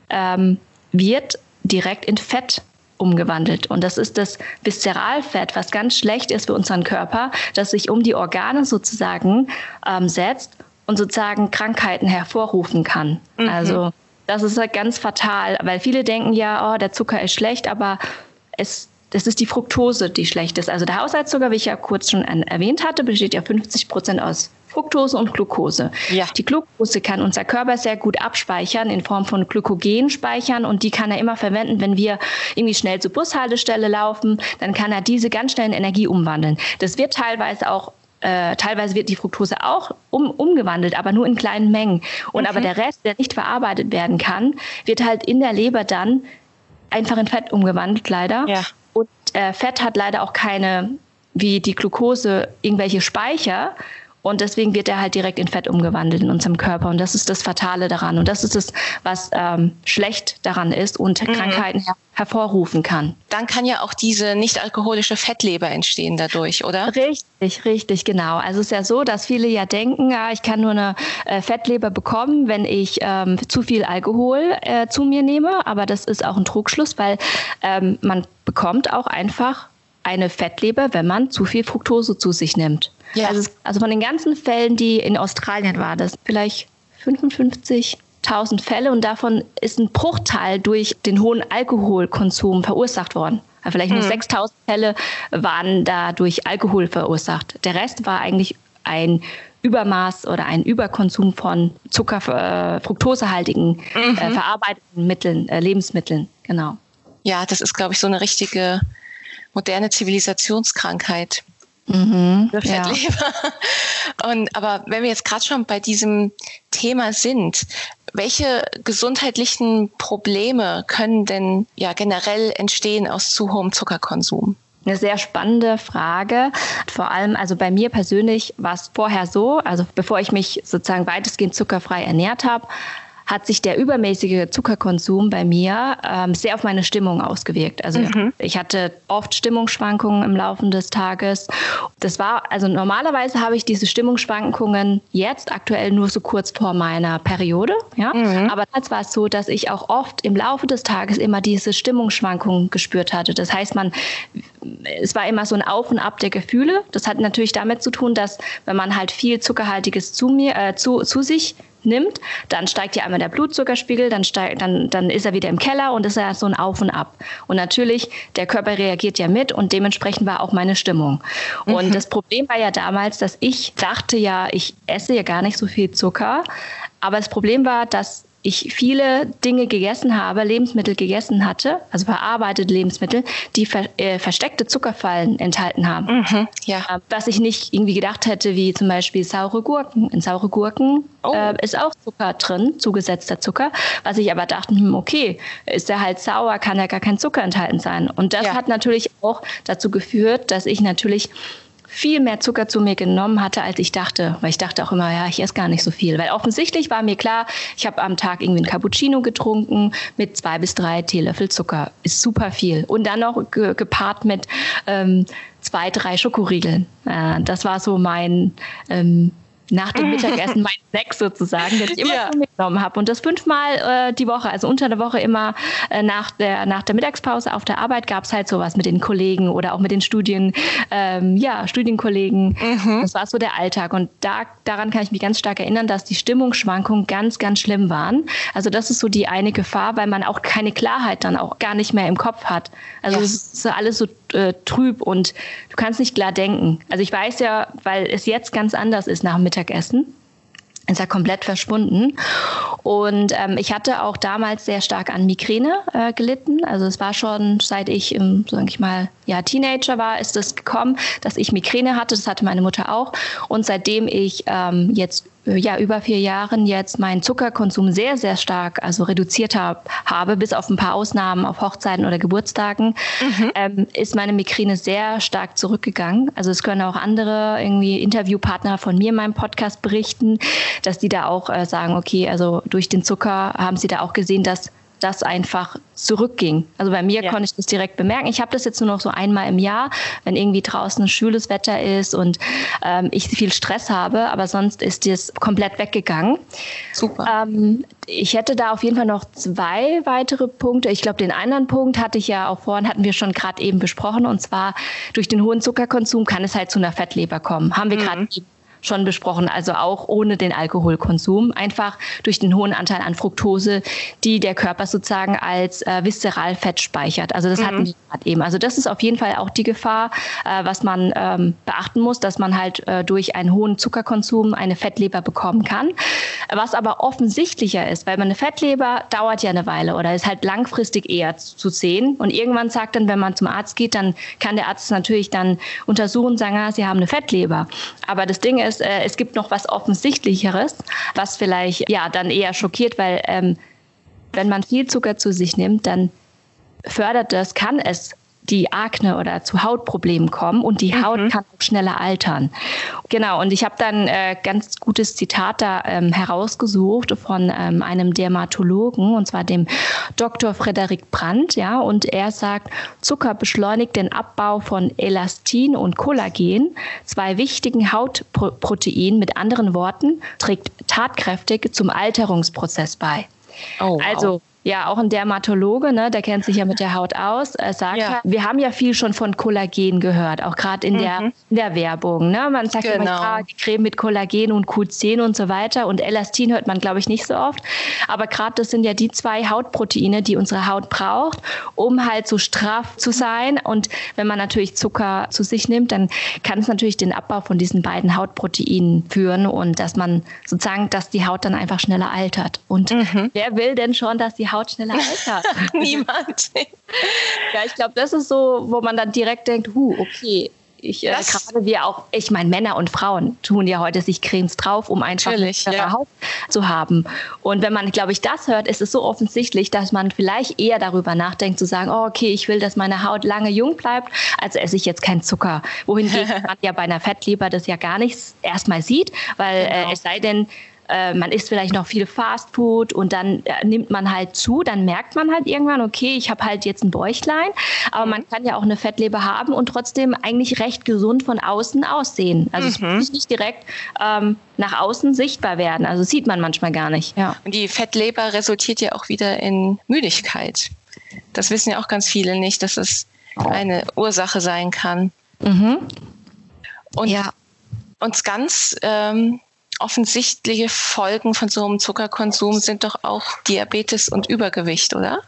ähm, wird direkt in Fett umgewandelt. Und das ist das Viszeralfett, was ganz schlecht ist für unseren Körper, das sich um die Organe sozusagen ähm, setzt und sozusagen Krankheiten hervorrufen kann. Mhm. Also das ist halt ganz fatal, weil viele denken ja, oh, der Zucker ist schlecht, aber es das ist die Fructose, die schlecht ist. Also der Haushaltszucker, wie ich ja kurz schon erwähnt hatte, besteht ja 50 Prozent aus Fructose und Glucose. Ja. Die Glucose kann unser Körper sehr gut abspeichern in Form von Glykogen speichern und die kann er immer verwenden, wenn wir irgendwie schnell zur Bushaltestelle laufen, dann kann er diese ganz schnell in Energie umwandeln. Das wird teilweise auch äh, teilweise wird die Fructose auch um, umgewandelt, aber nur in kleinen Mengen. Und okay. aber der Rest, der nicht verarbeitet werden kann, wird halt in der Leber dann einfach in Fett umgewandelt, leider. Ja. Und äh, Fett hat leider auch keine, wie die Glucose, irgendwelche Speicher. Und deswegen wird er halt direkt in Fett umgewandelt in unserem Körper. Und das ist das Fatale daran. Und das ist das, was ähm, schlecht daran ist und mhm. Krankheiten her hervorrufen kann. Dann kann ja auch diese nicht-alkoholische Fettleber entstehen dadurch, oder? Richtig, richtig, genau. Also es ist ja so, dass viele ja denken, ja, ich kann nur eine äh, Fettleber bekommen, wenn ich ähm, zu viel Alkohol äh, zu mir nehme. Aber das ist auch ein Trugschluss, weil ähm, man bekommt auch einfach eine Fettleber, wenn man zu viel Fructose zu sich nimmt. Ja. Also, also von den ganzen Fällen, die in Australien waren, das vielleicht 55.000 Fälle und davon ist ein Bruchteil durch den hohen Alkoholkonsum verursacht worden. Also vielleicht nur mhm. 6000 Fälle waren da durch Alkohol verursacht. Der Rest war eigentlich ein Übermaß oder ein Überkonsum von Zucker, äh, fruktosehaltigen, mhm. äh, verarbeiteten Mitteln, äh, Lebensmitteln. Genau. Ja, das ist, glaube ich, so eine richtige moderne Zivilisationskrankheit. Mhm, ja. Und aber wenn wir jetzt gerade schon bei diesem Thema sind, welche gesundheitlichen Probleme können denn ja generell entstehen aus zu hohem Zuckerkonsum? Eine sehr spannende Frage. Vor allem, also bei mir persönlich war es vorher so, also bevor ich mich sozusagen weitestgehend zuckerfrei ernährt habe, hat sich der übermäßige Zuckerkonsum bei mir ähm, sehr auf meine Stimmung ausgewirkt. Also mhm. ich hatte oft Stimmungsschwankungen im Laufe des Tages. Das war, also normalerweise habe ich diese Stimmungsschwankungen jetzt aktuell nur so kurz vor meiner Periode. Ja? Mhm. Aber jetzt war es so, dass ich auch oft im Laufe des Tages immer diese Stimmungsschwankungen gespürt hatte. Das heißt, man, es war immer so ein Auf und Ab der Gefühle. Das hat natürlich damit zu tun, dass wenn man halt viel Zuckerhaltiges zu mir, äh, zu, zu sich nimmt, dann steigt ja einmal der Blutzuckerspiegel, dann, steigt, dann, dann ist er wieder im Keller und ist ja so ein Auf und Ab. Und natürlich, der Körper reagiert ja mit und dementsprechend war auch meine Stimmung. Mhm. Und das Problem war ja damals, dass ich dachte ja, ich esse ja gar nicht so viel Zucker. Aber das Problem war, dass ich viele Dinge gegessen habe, Lebensmittel gegessen hatte, also verarbeitete Lebensmittel, die ver äh, versteckte Zuckerfallen enthalten haben. Mhm, ja. Äh, was ich nicht irgendwie gedacht hätte, wie zum Beispiel saure Gurken. In saure Gurken oh. äh, ist auch Zucker drin, zugesetzter Zucker. Was ich aber dachte, hm, okay, ist der halt sauer, kann ja gar kein Zucker enthalten sein. Und das ja. hat natürlich auch dazu geführt, dass ich natürlich viel mehr Zucker zu mir genommen hatte, als ich dachte. Weil ich dachte auch immer, ja, ich esse gar nicht so viel. Weil offensichtlich war mir klar, ich habe am Tag irgendwie ein Cappuccino getrunken mit zwei bis drei Teelöffel Zucker. Ist super viel. Und dann noch ge gepaart mit ähm, zwei, drei Schokoriegeln. Äh, das war so mein ähm, nach dem Mittagessen mein Snack sozusagen, den ich immer ja. mitgenommen habe. Und das fünfmal äh, die Woche, also unter der Woche immer äh, nach, der, nach der Mittagspause auf der Arbeit gab es halt sowas mit den Kollegen oder auch mit den Studien, ähm, ja, Studienkollegen. Mhm. Das war so der Alltag. Und da, daran kann ich mich ganz stark erinnern, dass die Stimmungsschwankungen ganz, ganz schlimm waren. Also das ist so die eine Gefahr, weil man auch keine Klarheit dann auch gar nicht mehr im Kopf hat. Also es ist alles so äh, trüb und du kannst nicht klar denken. Also ich weiß ja, weil es jetzt ganz anders ist nach dem Mittagessen ist ja komplett verschwunden. Und ähm, ich hatte auch damals sehr stark an Migräne äh, gelitten. Also es war schon, seit ich im, sag ich mal, ja, Teenager war, ist es gekommen, dass ich Migräne hatte. Das hatte meine Mutter auch. Und seitdem ich ähm, jetzt ja über vier Jahren jetzt meinen Zuckerkonsum sehr, sehr stark also reduziert hab, habe, bis auf ein paar Ausnahmen auf Hochzeiten oder Geburtstagen, mhm. ähm, ist meine Migräne sehr stark zurückgegangen. Also es können auch andere irgendwie Interviewpartner von mir in meinem Podcast berichten, dass die da auch äh, sagen, okay, also durch den Zucker haben sie da auch gesehen, dass das einfach zurückging. Also bei mir ja. konnte ich das direkt bemerken. Ich habe das jetzt nur noch so einmal im Jahr, wenn irgendwie draußen schwüles Wetter ist und ähm, ich viel Stress habe, aber sonst ist das komplett weggegangen. Super. Ähm, ich hätte da auf jeden Fall noch zwei weitere Punkte. Ich glaube, den anderen Punkt hatte ich ja auch vorhin, hatten wir schon gerade eben besprochen, und zwar durch den hohen Zuckerkonsum kann es halt zu einer Fettleber kommen. Haben wir mhm. gerade schon besprochen, also auch ohne den Alkoholkonsum, einfach durch den hohen Anteil an Fructose, die der Körper sozusagen als äh, Viszeralfett speichert. Also das mhm. hatten wir gerade eben. Also das ist auf jeden Fall auch die Gefahr, äh, was man ähm, beachten muss, dass man halt äh, durch einen hohen Zuckerkonsum eine Fettleber bekommen kann. Was aber offensichtlicher ist, weil man eine Fettleber dauert ja eine Weile oder ist halt langfristig eher zu sehen. Und irgendwann sagt dann, wenn man zum Arzt geht, dann kann der Arzt natürlich dann untersuchen und sagen, ah, Sie haben eine Fettleber. Aber das Ding ist, ist, äh, es gibt noch was Offensichtlicheres, was vielleicht ja dann eher schockiert, weil ähm, wenn man viel Zucker zu sich nimmt, dann fördert das, kann es die Akne oder zu Hautproblemen kommen und die Haut mhm. kann auch schneller altern. Genau, und ich habe dann äh, ganz gutes Zitat da ähm, herausgesucht von ähm, einem Dermatologen, und zwar dem Dr. Frederik Brandt, ja, und er sagt, Zucker beschleunigt den Abbau von Elastin und Kollagen, zwei wichtigen Hautproteinen, mit anderen Worten, trägt tatkräftig zum Alterungsprozess bei. Oh, wow. Also ja auch ein Dermatologe, ne, der kennt sich ja mit der Haut aus, er sagt, ja. Wir haben ja viel schon von Kollagen gehört, auch gerade in, mhm. der, in der Werbung. Ne? Man sagt genau. immer, ja, die Creme mit Kollagen und Q10 und so weiter und Elastin hört man, glaube ich, nicht so oft. Aber gerade das sind ja die zwei Hautproteine, die unsere Haut braucht, um halt so straff zu sein. Und wenn man natürlich Zucker zu sich nimmt, dann kann es natürlich den Abbau von diesen beiden Hautproteinen führen und dass man sozusagen, dass die Haut dann einfach schneller altert. Und mhm. wer will denn schon, dass die Haut schneller altert? Niemand. ja, ich glaube, das ist so, wo man dann direkt denkt, huh, okay, ich äh, gerade wir auch, ich meine, Männer und Frauen tun ja heute sich Cremes drauf, um einfach eine ja. Haut zu haben. Und wenn man, glaube ich, das hört, ist es so offensichtlich, dass man vielleicht eher darüber nachdenkt, zu sagen, oh, okay, ich will, dass meine Haut lange jung bleibt, als esse ich jetzt keinen Zucker. Wohingegen man ja bei einer Fettleber das ja gar nicht erstmal sieht, weil äh, genau. äh, es sei denn, äh, man isst vielleicht noch viel Fastfood und dann äh, nimmt man halt zu, dann merkt man halt irgendwann, okay, ich habe halt jetzt ein Bäuchlein, aber man kann ja auch eine Fettleber haben und trotzdem eigentlich recht gesund von außen aussehen. Also mhm. es muss nicht direkt ähm, nach außen sichtbar werden. Also sieht man manchmal gar nicht. Ja. Und die Fettleber resultiert ja auch wieder in Müdigkeit. Das wissen ja auch ganz viele nicht, dass es eine Ursache sein kann. Mhm. Und ja. uns ganz ähm, offensichtliche Folgen von so einem Zuckerkonsum sind doch auch Diabetes und Übergewicht, oder?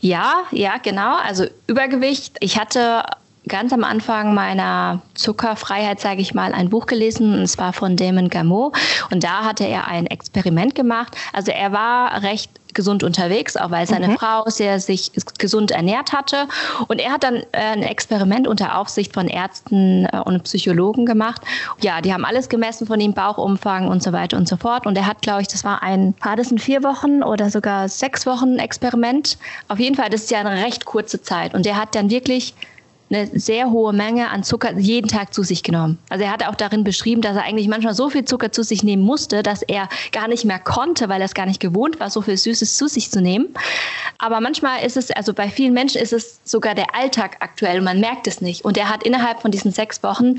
Ja, ja, genau. Also Übergewicht. Ich hatte ganz am Anfang meiner Zuckerfreiheit, sage ich mal, ein Buch gelesen, und zwar von Damon Gameau. Und da hatte er ein Experiment gemacht. Also er war recht gesund unterwegs, auch weil seine mhm. Frau sehr sich gesund ernährt hatte. Und er hat dann äh, ein Experiment unter Aufsicht von Ärzten äh, und Psychologen gemacht. Ja, die haben alles gemessen von ihm, Bauchumfang und so weiter und so fort. Und er hat, glaube ich, das war ein, war das ein vier Wochen oder sogar sechs Wochen Experiment? Auf jeden Fall, das ist ja eine recht kurze Zeit. Und er hat dann wirklich eine sehr hohe Menge an Zucker jeden Tag zu sich genommen. Also er hat auch darin beschrieben, dass er eigentlich manchmal so viel Zucker zu sich nehmen musste, dass er gar nicht mehr konnte, weil er es gar nicht gewohnt war, so viel Süßes zu sich zu nehmen. Aber manchmal ist es, also bei vielen Menschen ist es sogar der Alltag aktuell und man merkt es nicht. Und er hat innerhalb von diesen sechs Wochen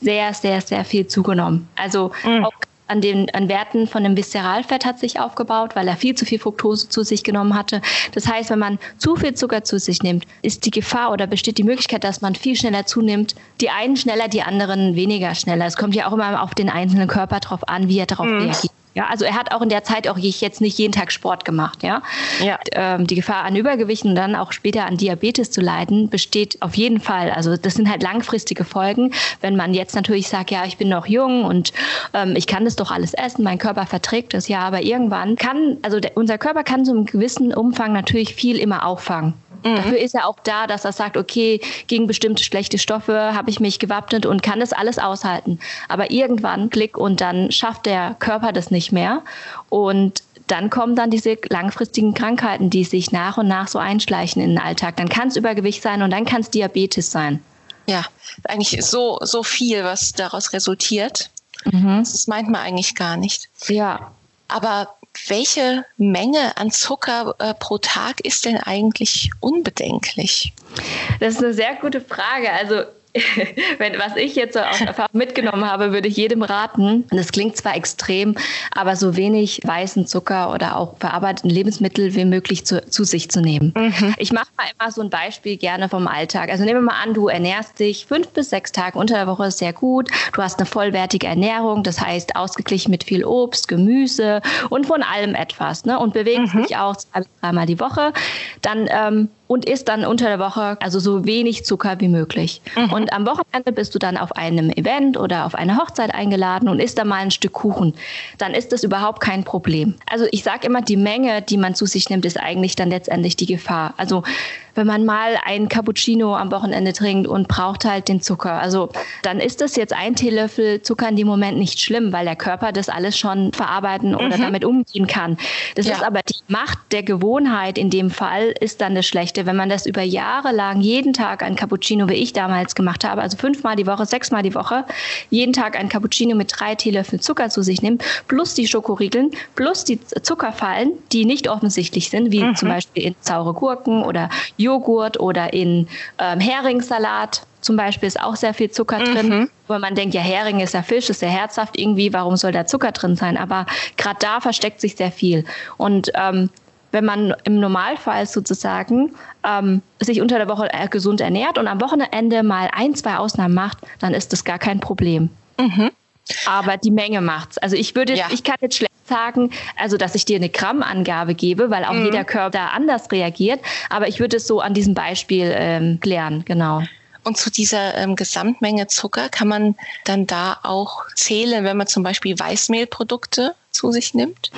sehr, sehr, sehr viel zugenommen. Also mhm. auch an den an Werten von dem Viszeralfett hat sich aufgebaut, weil er viel zu viel Fructose zu sich genommen hatte. Das heißt, wenn man zu viel Zucker zu sich nimmt, ist die Gefahr oder besteht die Möglichkeit, dass man viel schneller zunimmt. Die einen schneller, die anderen weniger schneller. Es kommt ja auch immer auf den einzelnen Körper drauf an, wie er darauf mhm. reagiert. Ja, also er hat auch in der Zeit auch jetzt nicht jeden Tag Sport gemacht. Ja, ja. Ähm, die Gefahr an Übergewicht und dann auch später an Diabetes zu leiden besteht auf jeden Fall. Also das sind halt langfristige Folgen. Wenn man jetzt natürlich sagt, ja, ich bin noch jung und ähm, ich kann das doch alles essen, mein Körper verträgt das ja, aber irgendwann kann, also der, unser Körper kann so einem gewissen Umfang natürlich viel immer auffangen. Mhm. Dafür ist er auch da, dass er sagt, okay, gegen bestimmte schlechte Stoffe habe ich mich gewappnet und kann das alles aushalten. Aber irgendwann klick und dann schafft der Körper das nicht mehr. Und dann kommen dann diese langfristigen Krankheiten, die sich nach und nach so einschleichen in den Alltag. Dann kann es Übergewicht sein und dann kann es Diabetes sein. Ja, eigentlich so, so viel, was daraus resultiert. Mhm. Das meint man eigentlich gar nicht. Ja. Aber welche Menge an Zucker äh, pro Tag ist denn eigentlich unbedenklich? Das ist eine sehr gute Frage. Also wenn, was ich jetzt so aus Erfahrung mitgenommen habe, würde ich jedem raten, und das klingt zwar extrem, aber so wenig weißen Zucker oder auch verarbeiteten Lebensmittel wie möglich zu, zu sich zu nehmen. Mhm. Ich mache mal immer so ein Beispiel gerne vom Alltag. Also nehmen wir mal an, du ernährst dich fünf bis sechs Tage unter der Woche sehr gut. Du hast eine vollwertige Ernährung, das heißt ausgeglichen mit viel Obst, Gemüse und von allem etwas ne? und bewegst mhm. dich auch zwei bis dreimal die Woche. Dann ähm, und isst dann unter der Woche also so wenig Zucker wie möglich. Mhm. Und am Wochenende bist du dann auf einem Event oder auf eine Hochzeit eingeladen und isst da mal ein Stück Kuchen. Dann ist das überhaupt kein Problem. Also ich sage immer, die Menge, die man zu sich nimmt, ist eigentlich dann letztendlich die Gefahr. Also wenn man mal ein Cappuccino am Wochenende trinkt und braucht halt den Zucker. Also dann ist das jetzt ein Teelöffel Zucker in dem Moment nicht schlimm, weil der Körper das alles schon verarbeiten oder mhm. damit umgehen kann. Das ja. ist aber die Macht der Gewohnheit in dem Fall ist dann das Schlechte. Wenn man das über Jahre lang jeden Tag ein Cappuccino, wie ich damals gemacht habe, also fünfmal die Woche, sechsmal die Woche, jeden Tag ein Cappuccino mit drei Teelöffeln Zucker zu sich nimmt, plus die Schokoriegeln, plus die Zuckerfallen, die nicht offensichtlich sind, wie mhm. zum Beispiel in saure Gurken oder Joghurt oder in ähm, Heringssalat zum Beispiel ist auch sehr viel Zucker mhm. drin, weil man denkt, ja, Hering ist ja Fisch, ist ja herzhaft irgendwie, warum soll da Zucker drin sein? Aber gerade da versteckt sich sehr viel. Und ähm, wenn man im Normalfall sozusagen ähm, sich unter der Woche äh, gesund ernährt und am Wochenende mal ein, zwei Ausnahmen macht, dann ist das gar kein Problem. Mhm. Aber die Menge macht's. Also ich würde, ja. ich kann jetzt schlecht sagen, also dass ich dir eine Grammangabe gebe, weil auch mhm. jeder Körper anders reagiert. Aber ich würde es so an diesem Beispiel ähm, klären, genau. Und zu dieser ähm, Gesamtmenge Zucker kann man dann da auch zählen, wenn man zum Beispiel Weißmehlprodukte zu sich nimmt?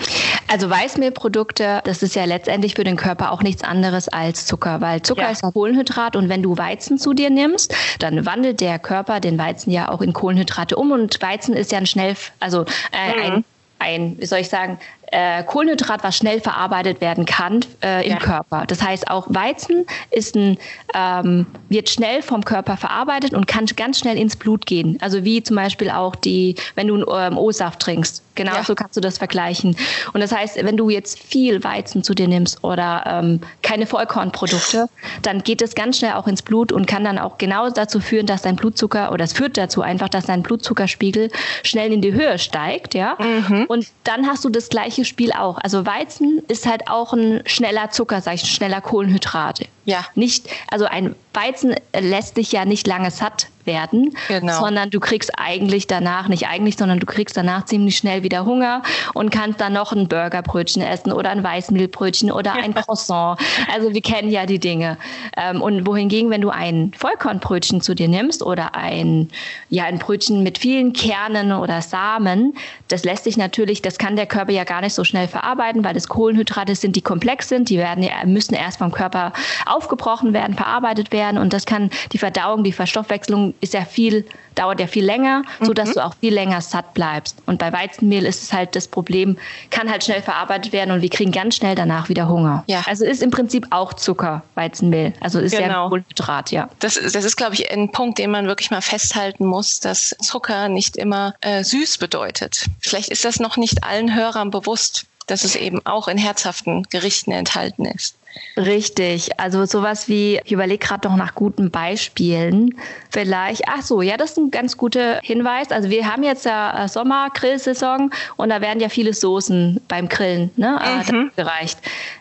Also Weißmehlprodukte, das ist ja letztendlich für den Körper auch nichts anderes als Zucker, weil Zucker ja. ist ein Kohlenhydrat und wenn du Weizen zu dir nimmst, dann wandelt der Körper den Weizen ja auch in Kohlenhydrate um und Weizen ist ja ein schnell, also äh, mhm. ein ein, wie soll ich sagen, äh, Kohlenhydrat, was schnell verarbeitet werden kann äh, im ja. Körper. Das heißt, auch Weizen ist ein, ähm, wird schnell vom Körper verarbeitet und kann ganz schnell ins Blut gehen. Also wie zum Beispiel auch die, wenn du einen ähm, O-Saft trinkst. Genau ja. so kannst du das vergleichen. Und das heißt, wenn du jetzt viel Weizen zu dir nimmst oder ähm, keine Vollkornprodukte, dann geht es ganz schnell auch ins Blut und kann dann auch genau dazu führen, dass dein Blutzucker oder es führt dazu einfach, dass dein Blutzuckerspiegel schnell in die Höhe steigt, ja. Mhm. Und dann hast du das gleiche Spiel auch. Also Weizen ist halt auch ein schneller Zucker, sag ich, ein schneller Kohlenhydrate. Ja. Nicht, also ein Weizen lässt dich ja nicht lange satt werden, genau. sondern du kriegst eigentlich danach, nicht eigentlich, sondern du kriegst danach ziemlich schnell wieder Hunger und kannst dann noch ein Burgerbrötchen essen oder ein Weißmehlbrötchen oder ein Croissant. Also wir kennen ja die Dinge. Ähm, und wohingegen, wenn du ein Vollkornbrötchen zu dir nimmst oder ein, ja, ein Brötchen mit vielen Kernen oder Samen, das lässt sich natürlich, das kann der Körper ja gar nicht so schnell verarbeiten, weil das Kohlenhydrate sind, die komplex sind, die werden, müssen erst vom Körper aufgebrochen werden, verarbeitet werden und das kann die Verdauung, die Verstoffwechslung ist ja viel, dauert ja viel länger, so dass mhm. du auch viel länger satt bleibst. Und bei Weizenmehl ist es halt das Problem, kann halt schnell verarbeitet werden und wir kriegen ganz schnell danach wieder Hunger. Ja. Also ist im Prinzip auch Zucker, Weizenmehl. Also ist genau. ja Kohlenhydrat, ja. Das, das ist, glaube ich, ein Punkt, den man wirklich mal festhalten muss, dass Zucker nicht immer äh, süß bedeutet. Vielleicht ist das noch nicht allen Hörern bewusst, dass es eben auch in herzhaften Gerichten enthalten ist. Richtig, also sowas wie, ich überlege gerade noch nach guten Beispielen. Vielleicht, ach so, ja, das ist ein ganz guter Hinweis. Also wir haben jetzt ja äh, Sommer-Grillsaison und da werden ja viele Soßen beim Grillen ne, äh, mhm. gereicht.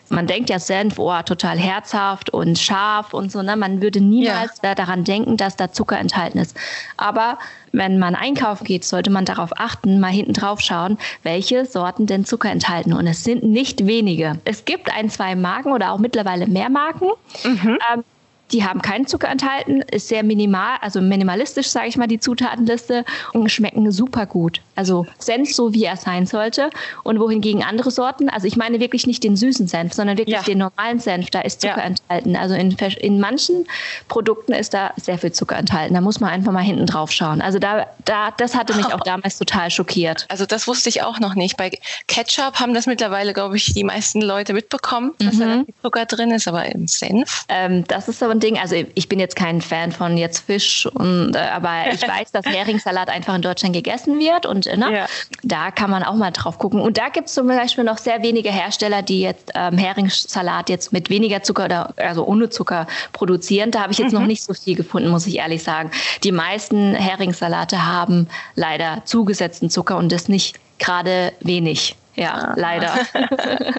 Man denkt ja Senf, oh, total herzhaft und scharf und so. Ne? Man würde niemals ja. daran denken, dass da Zucker enthalten ist. Aber wenn man einkaufen geht, sollte man darauf achten, mal hinten drauf schauen, welche Sorten denn Zucker enthalten. Und es sind nicht wenige. Es gibt ein, zwei Marken oder auch mittlerweile mehr Marken. Mhm. Ähm, die haben keinen Zucker enthalten, ist sehr minimal, also minimalistisch, sage ich mal, die Zutatenliste und schmecken super gut. Also Senf so, wie er sein sollte. Und wohingegen andere Sorten, also ich meine wirklich nicht den süßen Senf, sondern wirklich ja. den normalen Senf, da ist Zucker ja. enthalten. Also in, in manchen Produkten ist da sehr viel Zucker enthalten. Da muss man einfach mal hinten drauf schauen. Also da, da, das hatte mich auch damals total schockiert. Also das wusste ich auch noch nicht. Bei Ketchup haben das mittlerweile, glaube ich, die meisten Leute mitbekommen, dass mhm. da Zucker drin ist, aber im Senf. Ähm, das ist aber ein Ding. Also ich bin jetzt kein Fan von jetzt Fisch, und, äh, aber ich weiß, dass Heringssalat einfach in Deutschland gegessen wird und ne, ja. da kann man auch mal drauf gucken. Und da gibt es zum Beispiel noch sehr wenige Hersteller, die jetzt ähm, Heringssalat jetzt mit weniger Zucker oder also ohne Zucker produzieren. Da habe ich jetzt mhm. noch nicht so viel gefunden, muss ich ehrlich sagen. Die meisten Heringssalate haben leider zugesetzten Zucker und das nicht gerade wenig. Ja, ah. leider.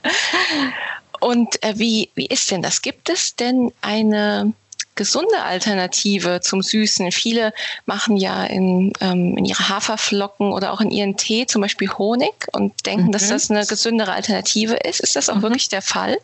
Und äh, wie, wie ist denn das? Gibt es denn eine gesunde Alternative zum Süßen. Viele machen ja in, ähm, in ihre Haferflocken oder auch in ihren Tee zum Beispiel Honig und denken, mhm. dass das eine gesündere Alternative ist. Ist das auch mhm. wirklich der Fall?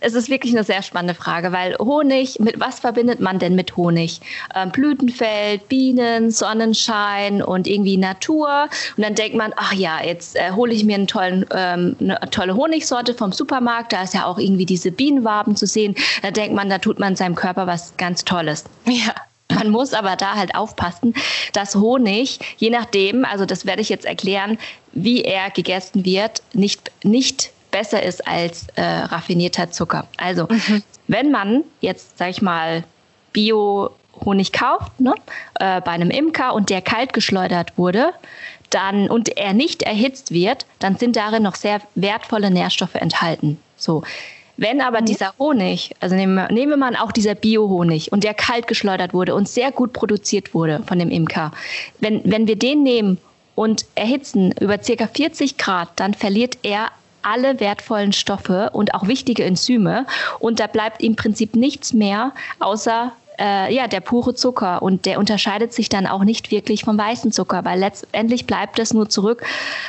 Es ist wirklich eine sehr spannende Frage, weil Honig, mit was verbindet man denn mit Honig? Ähm, Blütenfeld, Bienen, Sonnenschein und irgendwie Natur. Und dann denkt man, ach ja, jetzt äh, hole ich mir einen tollen, ähm, eine tolle Honigsorte vom Supermarkt. Da ist ja auch irgendwie diese Bienenwaben zu sehen. Da denkt man, da tut man seinem Körper was ganz Tolles. Ja. Man muss aber da halt aufpassen, dass Honig, je nachdem, also das werde ich jetzt erklären, wie er gegessen wird, nicht, nicht besser ist als äh, raffinierter Zucker. Also, mhm. wenn man jetzt, sag ich mal, Bio-Honig kauft, ne, äh, bei einem Imker und der kalt geschleudert wurde, dann und er nicht erhitzt wird, dann sind darin noch sehr wertvolle Nährstoffe enthalten. So. Wenn aber mhm. dieser Honig, also nehmen wir, nehmen wir mal auch dieser Bio-Honig und der kalt geschleudert wurde und sehr gut produziert wurde von dem Imker, wenn, wenn wir den nehmen und erhitzen über circa 40 Grad, dann verliert er alle wertvollen Stoffe und auch wichtige Enzyme. Und da bleibt im Prinzip nichts mehr außer äh, ja, der pure Zucker und der unterscheidet sich dann auch nicht wirklich vom weißen Zucker, weil letztendlich bleibt es nur zurück.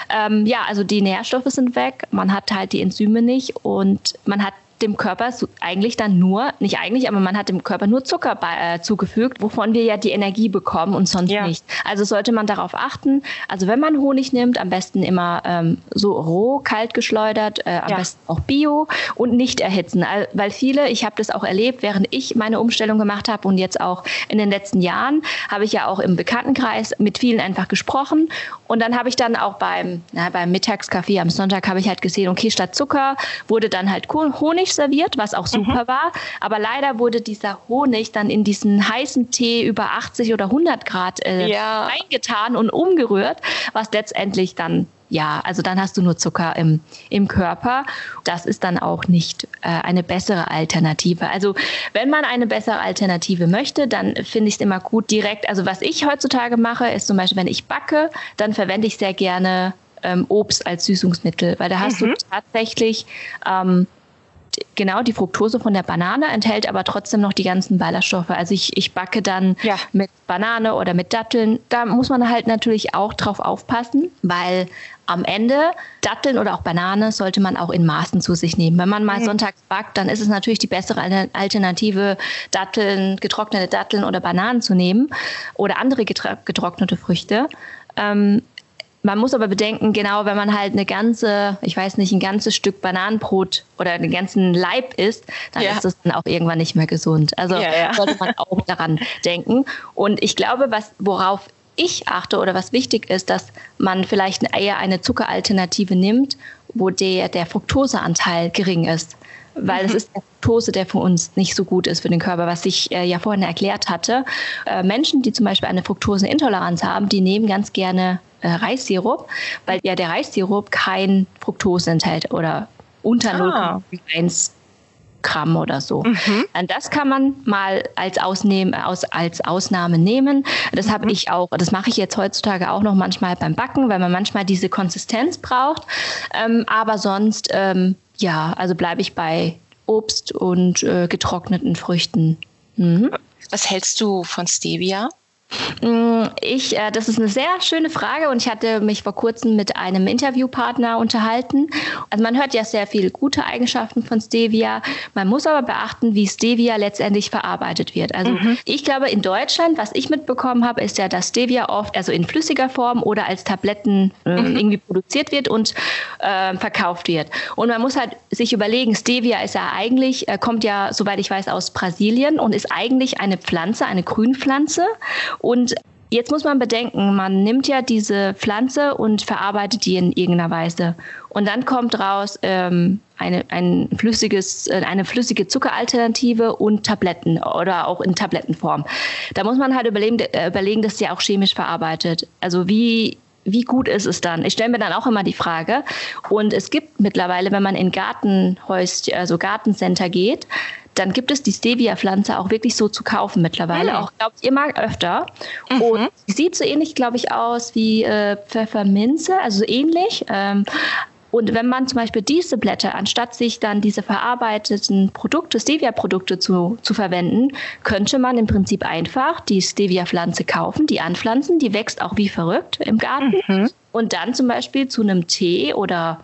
Ähm, ja, also die Nährstoffe sind weg, man hat halt die Enzyme nicht und man hat dem Körper eigentlich dann nur, nicht eigentlich, aber man hat dem Körper nur Zucker bei, äh, zugefügt, wovon wir ja die Energie bekommen und sonst ja. nicht. Also sollte man darauf achten. Also wenn man Honig nimmt, am besten immer ähm, so roh, kalt geschleudert, äh, am ja. besten auch bio und nicht erhitzen. Weil viele, ich habe das auch erlebt, während ich meine Umstellung gemacht habe und jetzt auch in den letzten Jahren, habe ich ja auch im Bekanntenkreis mit vielen einfach gesprochen. Und dann habe ich dann auch beim, na, beim Mittagskaffee am Sonntag habe ich halt gesehen, okay, statt Zucker wurde dann halt Honig Honig serviert, was auch super mhm. war. Aber leider wurde dieser Honig dann in diesen heißen Tee über 80 oder 100 Grad äh, ja. eingetan und umgerührt, was letztendlich dann ja, also dann hast du nur Zucker im, im Körper. Das ist dann auch nicht äh, eine bessere Alternative. Also wenn man eine bessere Alternative möchte, dann finde ich es immer gut direkt. Also was ich heutzutage mache, ist zum Beispiel, wenn ich backe, dann verwende ich sehr gerne ähm, Obst als Süßungsmittel, weil da hast mhm. du tatsächlich ähm, genau die Fructose von der Banane, enthält aber trotzdem noch die ganzen Ballaststoffe. Also ich, ich backe dann ja. mit Banane oder mit Datteln. Da muss man halt natürlich auch drauf aufpassen, weil am Ende Datteln oder auch Banane sollte man auch in Maßen zu sich nehmen. Wenn man mal mhm. sonntags backt, dann ist es natürlich die bessere Alternative, Datteln, getrocknete Datteln oder Bananen zu nehmen oder andere getrocknete Früchte. Ähm, man muss aber bedenken, genau, wenn man halt eine ganze, ich weiß nicht, ein ganzes Stück Bananenbrot oder einen ganzen Leib isst, dann ja. ist das dann auch irgendwann nicht mehr gesund. Also ja, ja. sollte man auch daran denken. Und ich glaube, was, worauf ich achte oder was wichtig ist, dass man vielleicht eher eine Zuckeralternative nimmt, wo der, der Fructoseanteil gering ist weil mhm. es ist der Fructose, der für uns nicht so gut ist für den Körper, was ich äh, ja vorhin erklärt hatte. Äh, Menschen, die zum Beispiel eine Fructoseintoleranz haben, die nehmen ganz gerne äh, Reissirup, weil ja der Reissirup kein Fructose enthält oder unter ah. 0,1 Gramm oder so. Mhm. Das kann man mal als, Ausnehm, aus, als Ausnahme nehmen. Das mhm. habe ich auch, das mache ich jetzt heutzutage auch noch manchmal beim Backen, weil man manchmal diese Konsistenz braucht. Ähm, aber sonst, ähm, ja, also bleibe ich bei Obst und äh, getrockneten Früchten. Mhm. Was hältst du von Stevia? Mm, ich, äh, das ist eine sehr schöne Frage und ich hatte mich vor kurzem mit einem Interviewpartner unterhalten. Also man hört ja sehr viele gute Eigenschaften von Stevia. Man muss aber beachten, wie Stevia letztendlich verarbeitet wird. Also mhm. ich glaube, in Deutschland, was ich mitbekommen habe, ist ja, dass Stevia oft also in flüssiger Form oder als Tabletten äh, mhm. irgendwie produziert wird und äh, verkauft wird. Und man muss halt sich überlegen, Stevia ist ja eigentlich, äh, kommt ja, soweit ich weiß, aus Brasilien und ist eigentlich eine Pflanze, eine Grünpflanze. Und Jetzt muss man bedenken, man nimmt ja diese Pflanze und verarbeitet die in irgendeiner Weise. Und dann kommt raus ähm, eine, ein flüssiges, äh, eine flüssige Zuckeralternative und Tabletten oder auch in Tablettenform. Da muss man halt überlegen, äh, überlegen dass sie auch chemisch verarbeitet. Also wie wie gut ist es dann? Ich stelle mir dann auch immer die Frage. Und es gibt mittlerweile, wenn man in Gartenhäuschen, also Gartencenter geht, dann gibt es die Stevia-Pflanze auch wirklich so zu kaufen mittlerweile. Mhm. Auch, glaube ich, immer öfter. Mhm. Und sie sieht so ähnlich, glaube ich, aus wie äh, Pfefferminze, also so ähnlich. Ähm, und wenn man zum Beispiel diese Blätter, anstatt sich dann diese verarbeiteten Produkte, Stevia-Produkte zu, zu verwenden, könnte man im Prinzip einfach die Stevia-Pflanze kaufen, die anpflanzen, die wächst auch wie verrückt im Garten. Mhm. Und dann zum Beispiel zu einem Tee oder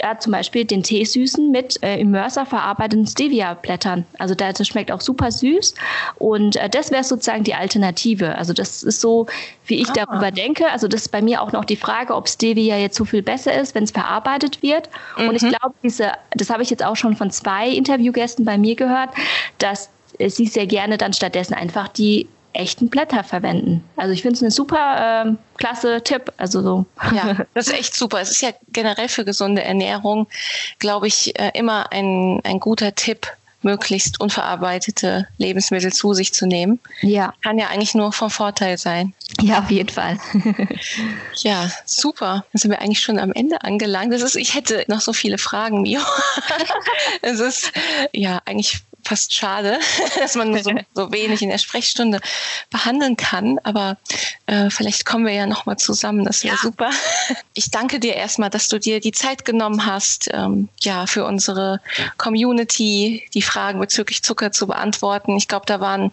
ja, zum Beispiel den Teesüßen mit äh, Immerser verarbeiteten Stevia-Blättern. Also das schmeckt auch super süß und äh, das wäre sozusagen die Alternative. Also das ist so, wie ich ah. darüber denke. Also das ist bei mir auch noch die Frage, ob Stevia jetzt so viel besser ist, wenn es verarbeitet wird. Mhm. Und ich mhm. glaube, diese, das habe ich jetzt auch schon von zwei Interviewgästen bei mir gehört, dass äh, sie sehr gerne dann stattdessen einfach die echten Blätter verwenden. Also ich finde es eine super ähm, klasse Tipp. Also so. Ja, das ist echt super. Es ist ja generell für gesunde Ernährung, glaube ich, äh, immer ein, ein guter Tipp, möglichst unverarbeitete Lebensmittel zu sich zu nehmen. Ja. Kann ja eigentlich nur von Vorteil sein. Ja, auf jeden Fall. ja, super. Dann sind wir eigentlich schon am Ende angelangt. Das ist, ich hätte noch so viele Fragen, Mio. es ist ja eigentlich fast schade, dass man nur so, so, wenig in der Sprechstunde behandeln kann. Aber äh, vielleicht kommen wir ja nochmal zusammen. Das wäre ja. super. Ich danke dir erstmal, dass du dir die Zeit genommen hast, ähm, ja, für unsere Community die Fragen bezüglich Zucker zu beantworten. Ich glaube, da waren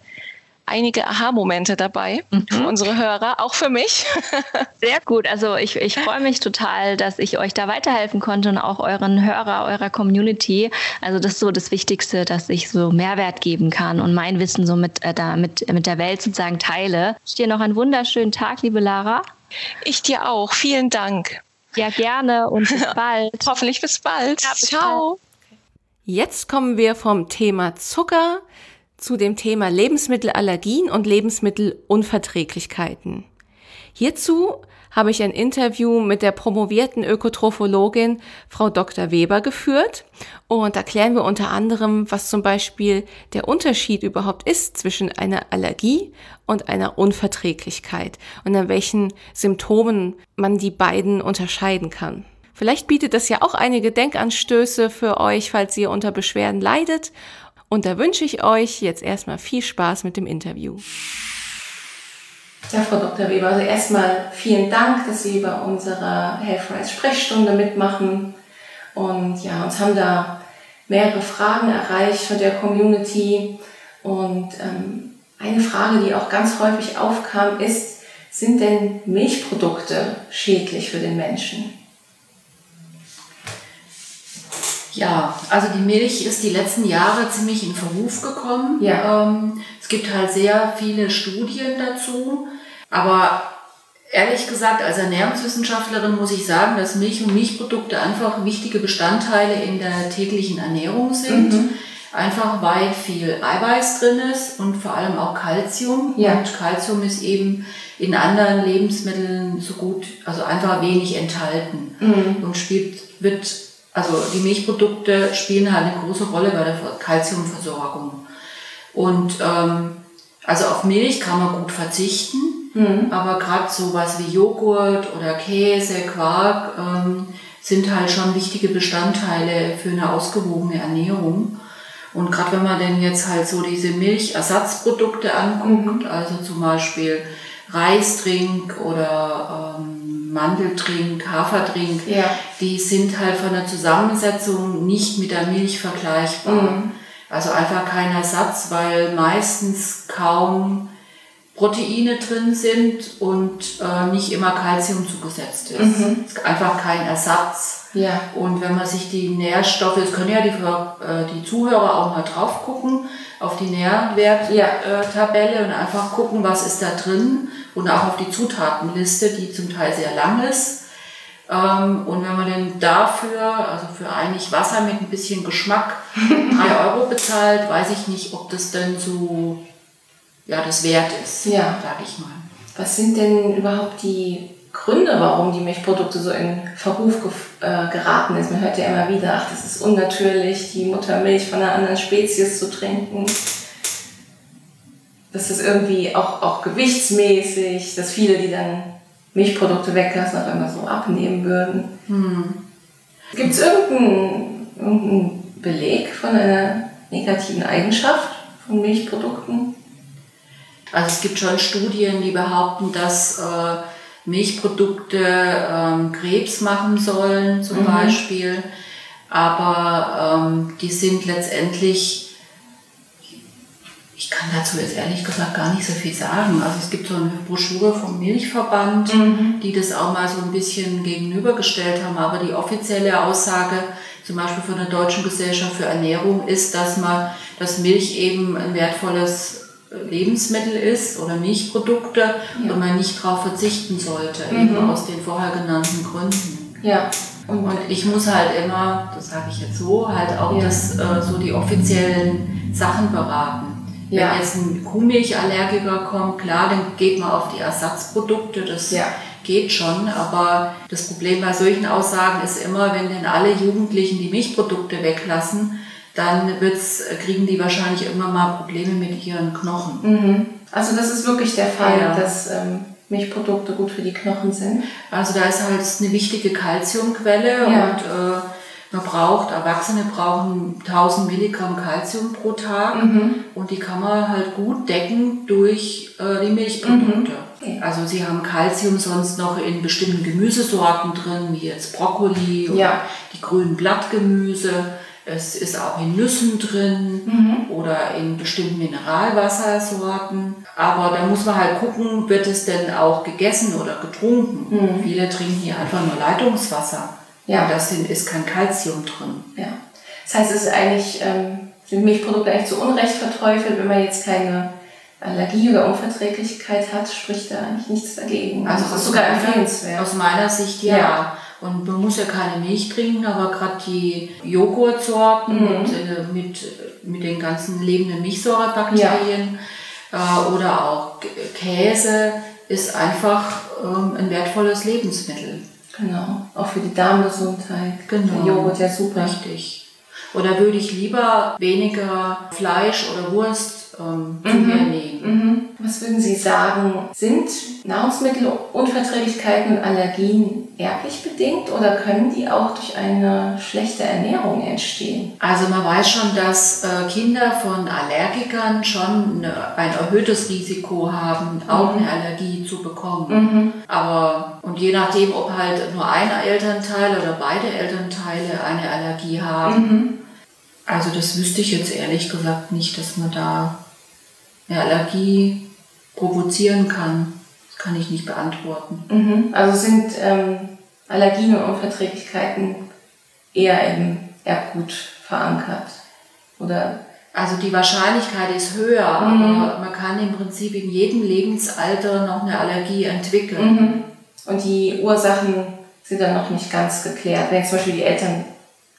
einige Aha-Momente dabei mhm. für unsere Hörer, auch für mich. Sehr gut. Also ich, ich freue mich total, dass ich euch da weiterhelfen konnte und auch euren Hörer, eurer Community. Also das ist so das Wichtigste, dass ich so Mehrwert geben kann und mein Wissen so mit, äh, da, mit, mit der Welt sozusagen teile. Ich dir noch einen wunderschönen Tag, liebe Lara. Ich dir auch. Vielen Dank. Ja, gerne und bis bald. Hoffentlich bis bald. Ja, bis Ciao. Bald. Jetzt kommen wir vom Thema Zucker zu dem Thema Lebensmittelallergien und Lebensmittelunverträglichkeiten. Hierzu habe ich ein Interview mit der promovierten Ökotrophologin Frau Dr. Weber geführt und erklären wir unter anderem, was zum Beispiel der Unterschied überhaupt ist zwischen einer Allergie und einer Unverträglichkeit und an welchen Symptomen man die beiden unterscheiden kann. Vielleicht bietet das ja auch einige Denkanstöße für euch, falls ihr unter Beschwerden leidet und da wünsche ich euch jetzt erstmal viel Spaß mit dem Interview. Ja, Frau Dr. Weber, also erstmal vielen Dank, dass Sie bei unserer Healthrise Sprechstunde mitmachen. Und ja, uns haben da mehrere Fragen erreicht von der Community. Und ähm, eine Frage, die auch ganz häufig aufkam, ist, sind denn Milchprodukte schädlich für den Menschen? Ja, also die Milch ist die letzten Jahre ziemlich in Verruf gekommen. Ja. Ähm, es gibt halt sehr viele Studien dazu. Aber ehrlich gesagt, als Ernährungswissenschaftlerin muss ich sagen, dass Milch und Milchprodukte einfach wichtige Bestandteile in der täglichen Ernährung sind. Mhm. Einfach weil viel Eiweiß drin ist und vor allem auch Kalzium. Ja. Und Kalzium ist eben in anderen Lebensmitteln so gut, also einfach wenig enthalten mhm. und spielt, wird also die Milchprodukte spielen halt eine große Rolle bei der Kalziumversorgung. Und ähm, also auf Milch kann man gut verzichten, mhm. aber gerade sowas wie Joghurt oder Käse, Quark ähm, sind halt schon wichtige Bestandteile für eine ausgewogene Ernährung. Und gerade wenn man denn jetzt halt so diese Milchersatzprodukte anguckt, mhm. also zum Beispiel Reisdrink oder ähm, Mandeltrink, Haferdrink, ja. die sind halt von der Zusammensetzung nicht mit der Milch vergleichbar. Mhm. Also einfach kein Ersatz, weil meistens kaum Proteine drin sind und äh, nicht immer Kalzium zugesetzt ist. Mhm. ist einfach kein Ersatz. Ja. Und wenn man sich die Nährstoffe, jetzt können ja die, äh, die Zuhörer auch mal drauf gucken, auf die Nährwerttabelle ja. äh, und einfach gucken, was ist da drin und auch auf die Zutatenliste, die zum Teil sehr lang ist. Ähm, und wenn man denn dafür, also für eigentlich Wasser mit ein bisschen Geschmack, drei Euro bezahlt, weiß ich nicht, ob das denn so ja, das wert ist, ja. sage ich mal. Was sind denn überhaupt die Gründe, warum die Milchprodukte so in Verruf äh, geraten ist? Man hört ja immer wieder, ach, das ist unnatürlich, die Muttermilch von einer anderen Spezies zu trinken dass das irgendwie auch, auch gewichtsmäßig, dass viele, die dann Milchprodukte weglassen, auch immer so abnehmen würden. Hm. Gibt es irgendeinen, irgendeinen Beleg von einer negativen Eigenschaft von Milchprodukten? Also es gibt schon Studien, die behaupten, dass äh, Milchprodukte ähm, Krebs machen sollen zum mhm. Beispiel, aber ähm, die sind letztendlich ich kann dazu jetzt ehrlich gesagt gar nicht so viel sagen. Also es gibt so eine Broschüre vom Milchverband, mhm. die das auch mal so ein bisschen gegenübergestellt haben. Aber die offizielle Aussage, zum Beispiel von der Deutschen Gesellschaft für Ernährung, ist, dass man, dass Milch eben ein wertvolles Lebensmittel ist oder Milchprodukte ja. und man nicht darauf verzichten sollte, mhm. eben aus den vorher genannten Gründen. Ja. Und, und ich muss halt immer, das sage ich jetzt so, halt auch ja. das, äh, so die offiziellen Sachen beraten. Ja. Wenn jetzt ein Kuhmilchallergiker kommt, klar, dann geht man auf die Ersatzprodukte, das ja. geht schon. Aber das Problem bei solchen Aussagen ist immer, wenn denn alle Jugendlichen die Milchprodukte weglassen, dann wird's, kriegen die wahrscheinlich immer mal Probleme mit ihren Knochen. Mhm. Also das ist wirklich der Fall, ja. dass ähm, Milchprodukte gut für die Knochen sind. Also da ist halt eine wichtige Kalziumquelle und äh, Man braucht, Erwachsene brauchen 1000 Milligramm Kalzium pro Tag Mhm. und die kann man halt gut decken durch äh, die Milchprodukte. Okay. Also sie haben Kalzium sonst noch in bestimmten Gemüsesorten drin, wie jetzt Brokkoli oder Ja. die grünen Blattgemüse. Es ist auch in Nüssen drin Mhm. oder in bestimmten Mineralwassersorten. Aber da muss man halt gucken, wird es denn auch gegessen oder getrunken. Viele trinken hier einfach nur Leitungswasser. Mhm. Ja. Und da ist kein Kalzium drin. Ja. Das heißt, es ist eigentlich, ähm, sind Milchprodukte eigentlich zu Unrecht verteufelt, wenn man jetzt keine Allergie oder Unverträglichkeit hat, spricht da eigentlich nichts dagegen. Also, es ist aus sogar empfehlenswert. Aus meiner Sicht ja. Ja. Und man muss ja keine Milch trinken, aber gerade die Joghurtsorten Mhm. mit, äh, mit, mit den ganzen lebenden Milchsäurebakterien äh, oder auch Käse ist einfach ähm, ein wertvolles Lebensmittel. Genau. Auch für die Darmgesundheit. Genau. Der Joghurt ja super. Richtig. Oder würde ich lieber weniger Fleisch oder Wurst ähm, zu mir nehmen? Mhm. Was würden Sie sagen, sind Nahrungsmittelunverträglichkeiten und Allergien erblich bedingt oder können die auch durch eine schlechte Ernährung entstehen? Also man weiß schon, dass äh, Kinder von Allergikern schon ein erhöhtes Risiko haben, auch eine Allergie zu bekommen. Aber und je nachdem, ob halt nur ein Elternteil oder beide Elternteile eine Allergie haben, also das wüsste ich jetzt ehrlich gesagt nicht, dass man da eine Allergie provozieren kann. Das kann ich nicht beantworten. Mhm. Also sind ähm, Allergien und Unverträglichkeiten eher im Erbgut verankert? Oder Also die Wahrscheinlichkeit ist höher, aber man kann im Prinzip in jedem Lebensalter noch eine Allergie entwickeln. Mhm. Und die Ursachen sind dann noch nicht ganz geklärt. Wenn zum Beispiel die Eltern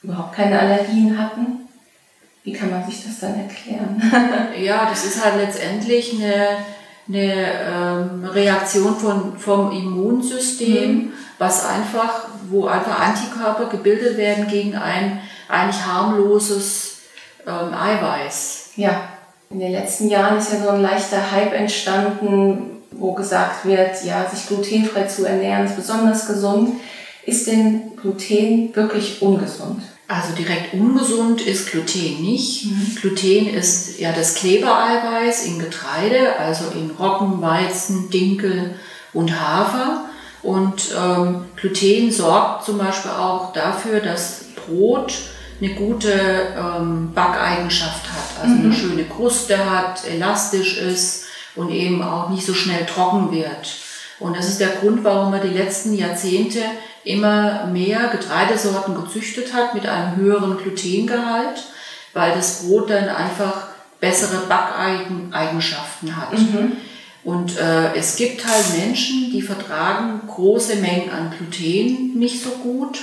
überhaupt keine Allergien hatten, wie kann man sich das dann erklären? Ja, das ist halt letztendlich eine, eine ähm, Reaktion von, vom Immunsystem, was einfach, wo einfach Antikörper gebildet werden gegen ein eigentlich harmloses ähm, Eiweiß. ja, in den letzten Jahren ist ja so ein leichter Hype entstanden, wo gesagt wird, ja, sich glutenfrei zu ernähren ist besonders gesund. Ist denn Gluten wirklich ungesund? Also direkt ungesund ist Gluten nicht. Gluten ist ja das Klebereiweiß in Getreide, also in Roggen, Weizen, Dinkel und Hafer. Und ähm, Gluten sorgt zum Beispiel auch dafür, dass Brot eine gute ähm, Backeigenschaft hat, also eine schöne Kruste hat, elastisch ist und eben auch nicht so schnell trocken wird. Und das ist der Grund, warum man die letzten Jahrzehnte immer mehr Getreidesorten gezüchtet hat mit einem höheren Glutengehalt, weil das Brot dann einfach bessere Backeigenschaften hat. Und äh, es gibt halt Menschen, die vertragen große Mengen an Gluten nicht so gut.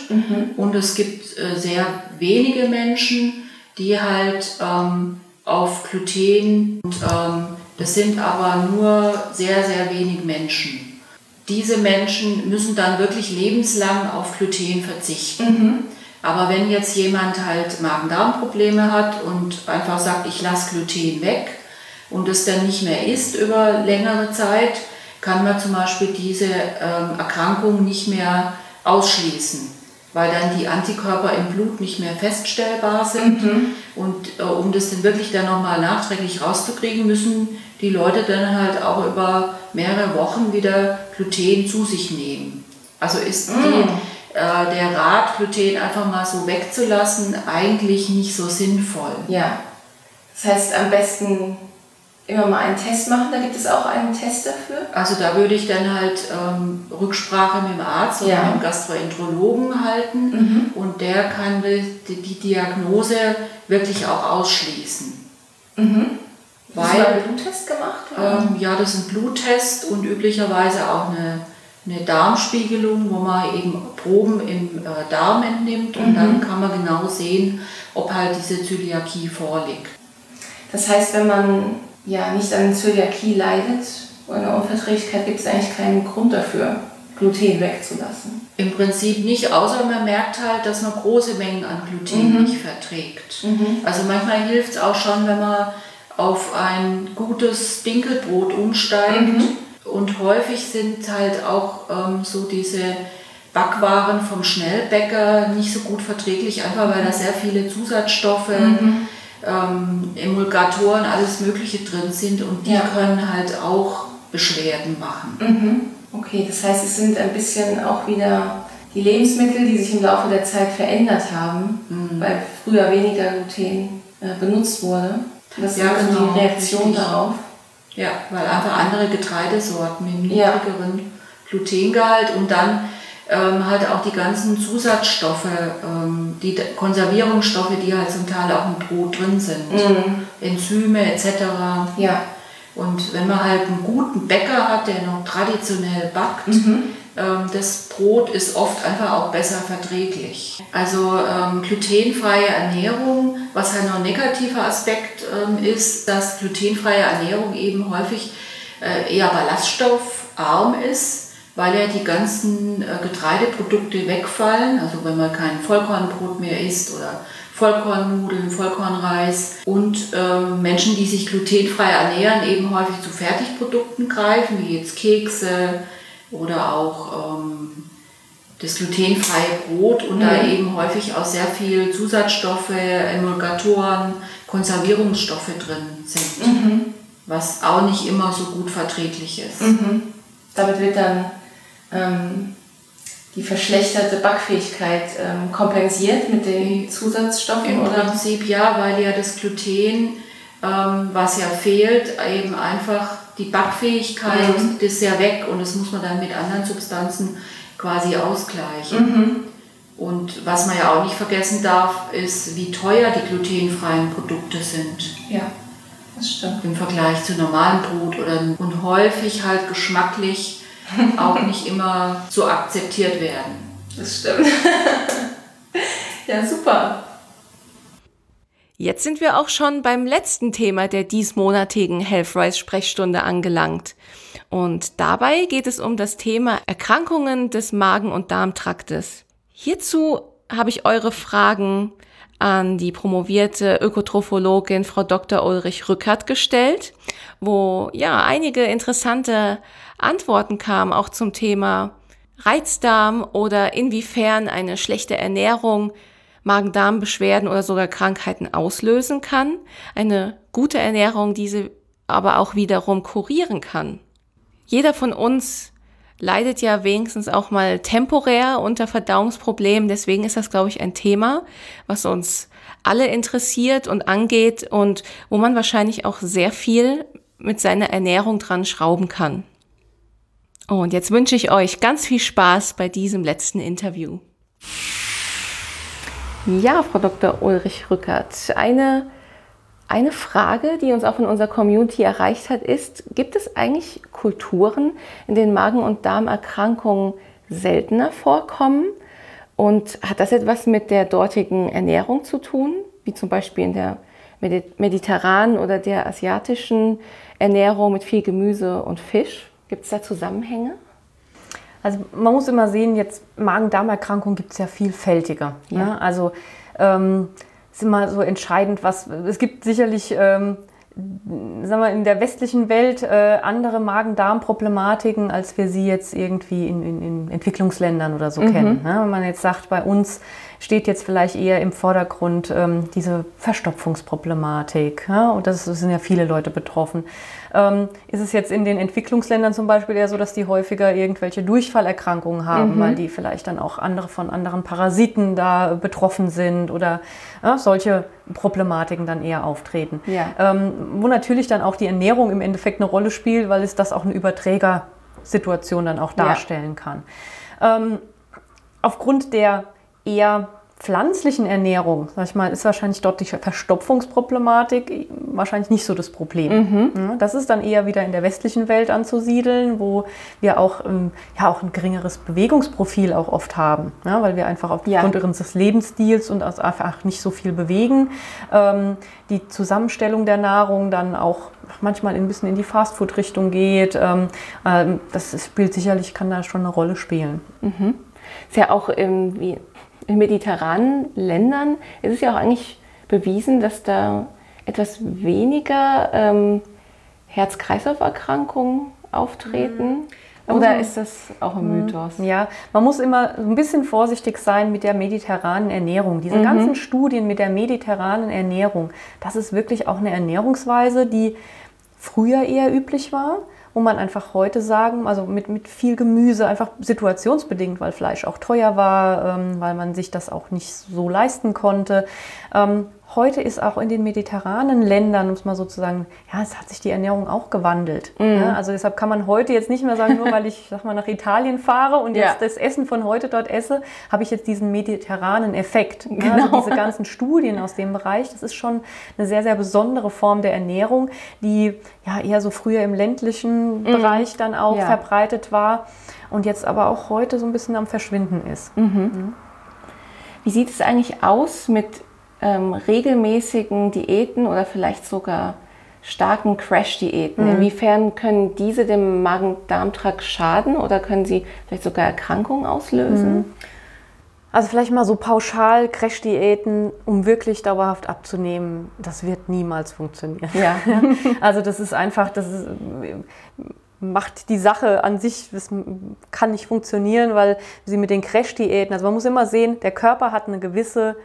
Und es gibt äh, sehr wenige Menschen, die halt ähm, auf Gluten, und, ähm, das sind aber nur sehr, sehr wenig Menschen. Diese Menschen müssen dann wirklich lebenslang auf Gluten verzichten. Aber wenn jetzt jemand halt Magen-Darm-Probleme hat und einfach sagt, ich lasse Gluten weg und es dann nicht mehr isst über längere Zeit, kann man zum Beispiel diese ähm, Erkrankung nicht mehr ausschließen, weil dann die Antikörper im Blut nicht mehr feststellbar sind. Und äh, um das dann wirklich dann nochmal nachträglich rauszukriegen, müssen die Leute dann halt auch über mehrere Wochen wieder Gluten zu sich nehmen. Also ist die, äh, der Rat, Gluten einfach mal so wegzulassen, eigentlich nicht so sinnvoll. Ja. Das heißt, am besten immer mal einen Test machen. Da gibt es auch einen Test dafür. Also da würde ich dann halt ähm, Rücksprache mit dem Arzt oder Ja. mit dem Gastroenterologen halten und der kann die, die Diagnose wirklich auch ausschließen. Hast du Weil einen Bluttest gemacht? Ähm, ja, das ist ein Bluttest und üblicherweise auch eine, eine Darmspiegelung, wo man eben Proben im äh, Darm entnimmt und dann kann man genau sehen, ob halt diese Zöliakie vorliegt. Das heißt, wenn man ja nicht an Zöliakie leidet oder Unverträglichkeit, gibt es eigentlich keinen Grund dafür, Gluten wegzulassen. Im Prinzip nicht, außer man merkt halt, dass man große Mengen an Gluten nicht verträgt. Also manchmal hilft es auch schon, wenn man auf ein gutes Dinkelbrot umsteigt. Und häufig sind halt auch ähm, so diese Backwaren vom Schnellbäcker nicht so gut verträglich, einfach weil da sehr viele Zusatzstoffe, mhm. ähm, Emulgatoren, alles Mögliche drin sind und die ja. können halt auch Beschwerden machen. Mhm. Okay, das heißt, es sind ein bisschen auch wieder die Lebensmittel, die sich im Laufe der Zeit verändert haben, mhm. weil früher weniger Gluten äh, benutzt wurde. Das ja, ist genau, die Reaktion richtig. darauf. Ja, weil einfach andere Getreidesorten mit niedrigeren ja. Glutengehalt und dann ähm, halt auch die ganzen Zusatzstoffe, ähm, die Konservierungsstoffe, die halt zum Teil auch im Brot drin sind, mhm. Enzyme etc. Ja. Und wenn man halt einen guten Bäcker hat, der noch traditionell backt, mhm. Ähm, das Brot ist oft einfach auch besser verträglich. Also ähm, glutenfreie Ernährung, was halt noch ein negativer Aspekt ähm, ist, dass glutenfreie Ernährung eben häufig äh, eher ballaststoffarm ist weil ja die ganzen äh, Getreideprodukte wegfallen, also wenn man kein Vollkornbrot mehr isst oder Vollkornnudeln, Vollkornreis und ähm, Menschen, die sich glutenfrei ernähren, eben häufig zu Fertigprodukten greifen, wie jetzt Kekse oder auch ähm, das glutenfreie Brot und mhm. da eben häufig auch sehr viel Zusatzstoffe, Emulgatoren, Konservierungsstoffe drin sind, mhm. was auch nicht immer so gut verträglich ist. Mhm. Damit wird dann ähm, die verschlechterte Backfähigkeit ähm, kompensiert mit den Zusatzstoffen? Im oder? Prinzip ja, weil ja das Gluten, ähm, was ja fehlt, eben einfach die Backfähigkeit mhm. ist ja weg und das muss man dann mit anderen Substanzen quasi ausgleichen. Mhm. Und was man ja auch nicht vergessen darf, ist, wie teuer die glutenfreien Produkte sind. Ja, das stimmt. Im Vergleich zu normalen Brot oder und häufig halt geschmacklich auch nicht immer so akzeptiert werden. Das stimmt. ja, super. Jetzt sind wir auch schon beim letzten Thema der diesmonatigen Healthrise Sprechstunde angelangt. Und dabei geht es um das Thema Erkrankungen des Magen- und Darmtraktes. Hierzu habe ich eure Fragen an die promovierte Ökotrophologin Frau Dr. Ulrich Rückert gestellt, wo ja einige interessante Antworten kamen, auch zum Thema Reizdarm oder inwiefern eine schlechte Ernährung Magen-Darm-Beschwerden oder sogar Krankheiten auslösen kann, eine gute Ernährung diese aber auch wiederum kurieren kann. Jeder von uns leidet ja wenigstens auch mal temporär unter Verdauungsproblemen, deswegen ist das, glaube ich, ein Thema, was uns alle interessiert und angeht und wo man wahrscheinlich auch sehr viel mit seiner Ernährung dran schrauben kann. Und jetzt wünsche ich euch ganz viel Spaß bei diesem letzten Interview. Ja, Frau Dr. Ulrich Rückert, eine, eine Frage, die uns auch in unserer Community erreicht hat, ist, gibt es eigentlich Kulturen, in denen Magen- und Darmerkrankungen seltener vorkommen? Und hat das etwas mit der dortigen Ernährung zu tun, wie zum Beispiel in der mediterranen oder der asiatischen Ernährung mit viel Gemüse und Fisch? Gibt es da Zusammenhänge? Also man muss immer sehen, jetzt Magen-Darm-Erkrankungen gibt es ja vielfältiger. Ja. Ne? Also ähm, ist immer so entscheidend, was es gibt sicherlich ähm, sagen wir, in der westlichen Welt äh, andere Magen-Darm-Problematiken, als wir sie jetzt irgendwie in, in, in Entwicklungsländern oder so mhm. kennen. Ne? Wenn man jetzt sagt, bei uns steht jetzt vielleicht eher im Vordergrund ähm, diese Verstopfungsproblematik. Ja? Und das, das, sind ja viele Leute betroffen. Ähm, ist es jetzt in den Entwicklungsländern zum Beispiel eher so, dass die häufiger irgendwelche Durchfallerkrankungen haben, mhm. weil die vielleicht dann auch andere von anderen Parasiten da betroffen sind oder ja, solche Problematiken dann eher auftreten. Ja. Ähm, wo natürlich dann auch die Ernährung im Endeffekt eine Rolle spielt, weil es das auch eine Überträgersituation dann auch darstellen ja. kann. Ähm, aufgrund der eher pflanzlichen Ernährung, sag ich mal, ist wahrscheinlich dort die Verstopfungsproblematik wahrscheinlich nicht so das Problem. Mhm. Das ist dann eher wieder in der westlichen Welt anzusiedeln, wo wir auch, ähm, ja, auch ein geringeres Bewegungsprofil auch oft haben, ja, weil wir einfach aufgrund ja. unseres Lebensstils und einfach nicht so viel bewegen. Ähm, die Zusammenstellung der Nahrung dann auch manchmal ein bisschen in die Fastfood-Richtung geht. Ähm, das spielt sicherlich, kann da schon eine Rolle spielen. Mhm. Ist ja auch irgendwie in mediterranen Ländern ist es ja auch eigentlich bewiesen, dass da etwas weniger ähm, Herz-Kreislauf-Erkrankungen auftreten. Oder ist das auch ein mhm. Mythos? Ja, man muss immer ein bisschen vorsichtig sein mit der mediterranen Ernährung. Diese mhm. ganzen Studien mit der mediterranen Ernährung, das ist wirklich auch eine Ernährungsweise, die früher eher üblich war wo man einfach heute sagen, also mit, mit viel Gemüse, einfach situationsbedingt, weil Fleisch auch teuer war, ähm, weil man sich das auch nicht so leisten konnte. Ähm, Heute ist auch in den mediterranen Ländern, muss man sozusagen, ja, es hat sich die Ernährung auch gewandelt. Mhm. Ja, also deshalb kann man heute jetzt nicht mehr sagen, nur weil ich sag mal, nach Italien fahre und jetzt ja. das Essen von heute dort esse, habe ich jetzt diesen mediterranen Effekt. Genau. Ja, also diese ganzen Studien aus dem Bereich, das ist schon eine sehr, sehr besondere Form der Ernährung, die ja eher so früher im ländlichen mhm. Bereich dann auch verbreitet war und jetzt aber auch heute so ein bisschen am Verschwinden ist. Mhm. mhm. Wie sieht es eigentlich aus mit ähm, regelmäßigen Diäten oder vielleicht sogar starken Crash-Diäten. Mhm. Inwiefern können diese dem Magen-Darm-Trakt schaden oder können sie vielleicht sogar Erkrankungen auslösen? Mhm. Also vielleicht mal so pauschal Crash-Diäten, um wirklich dauerhaft abzunehmen, das wird niemals funktionieren. Ja. also das ist einfach, das ist, macht die Sache an sich, das kann nicht funktionieren, weil sie mit den Crash-Diäten, also man muss immer sehen, der Körper hat eine gewisse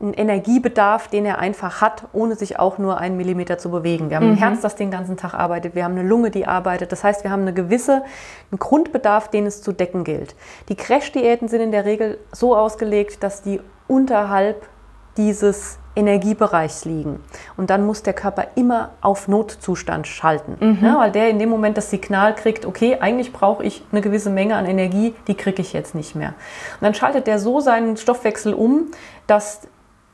einen Energiebedarf, den er einfach hat, ohne sich auch nur einen Millimeter zu bewegen. Wir haben mhm. ein Herz, das den ganzen Tag arbeitet. Wir haben eine Lunge, die arbeitet. Das heißt, wir haben eine gewisse einen Grundbedarf, den es zu decken gilt. Die Crash-Diäten sind in der Regel so ausgelegt, dass die unterhalb dieses Energiebereichs liegen. Und dann muss der Körper immer auf Notzustand schalten, mhm. ja, weil der in dem Moment das Signal kriegt, okay, eigentlich brauche ich eine gewisse Menge an Energie, die kriege ich jetzt nicht mehr. Und dann schaltet der so seinen Stoffwechsel um, dass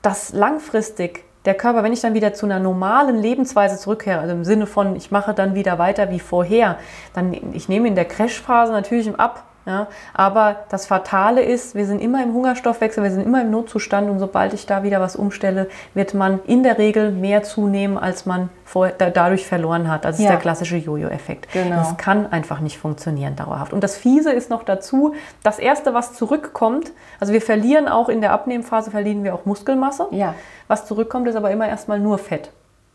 dass langfristig der Körper, wenn ich dann wieder zu einer normalen Lebensweise zurückkehre, also im Sinne von, ich mache dann wieder weiter wie vorher, dann ich nehme in der Crashphase natürlich ab, ja, aber das Fatale ist, wir sind immer im Hungerstoffwechsel, wir sind immer im Notzustand und sobald ich da wieder was umstelle, wird man in der Regel mehr zunehmen, als man vor, da, dadurch verloren hat. Das ist ja. der klassische Jojo-Effekt. Genau. Das kann einfach nicht funktionieren dauerhaft. Und das Fiese ist noch dazu, das Erste, was zurückkommt, also wir verlieren auch in der Abnehmphase, verlieren wir auch Muskelmasse. Ja. Was zurückkommt, ist aber immer erstmal nur Fett.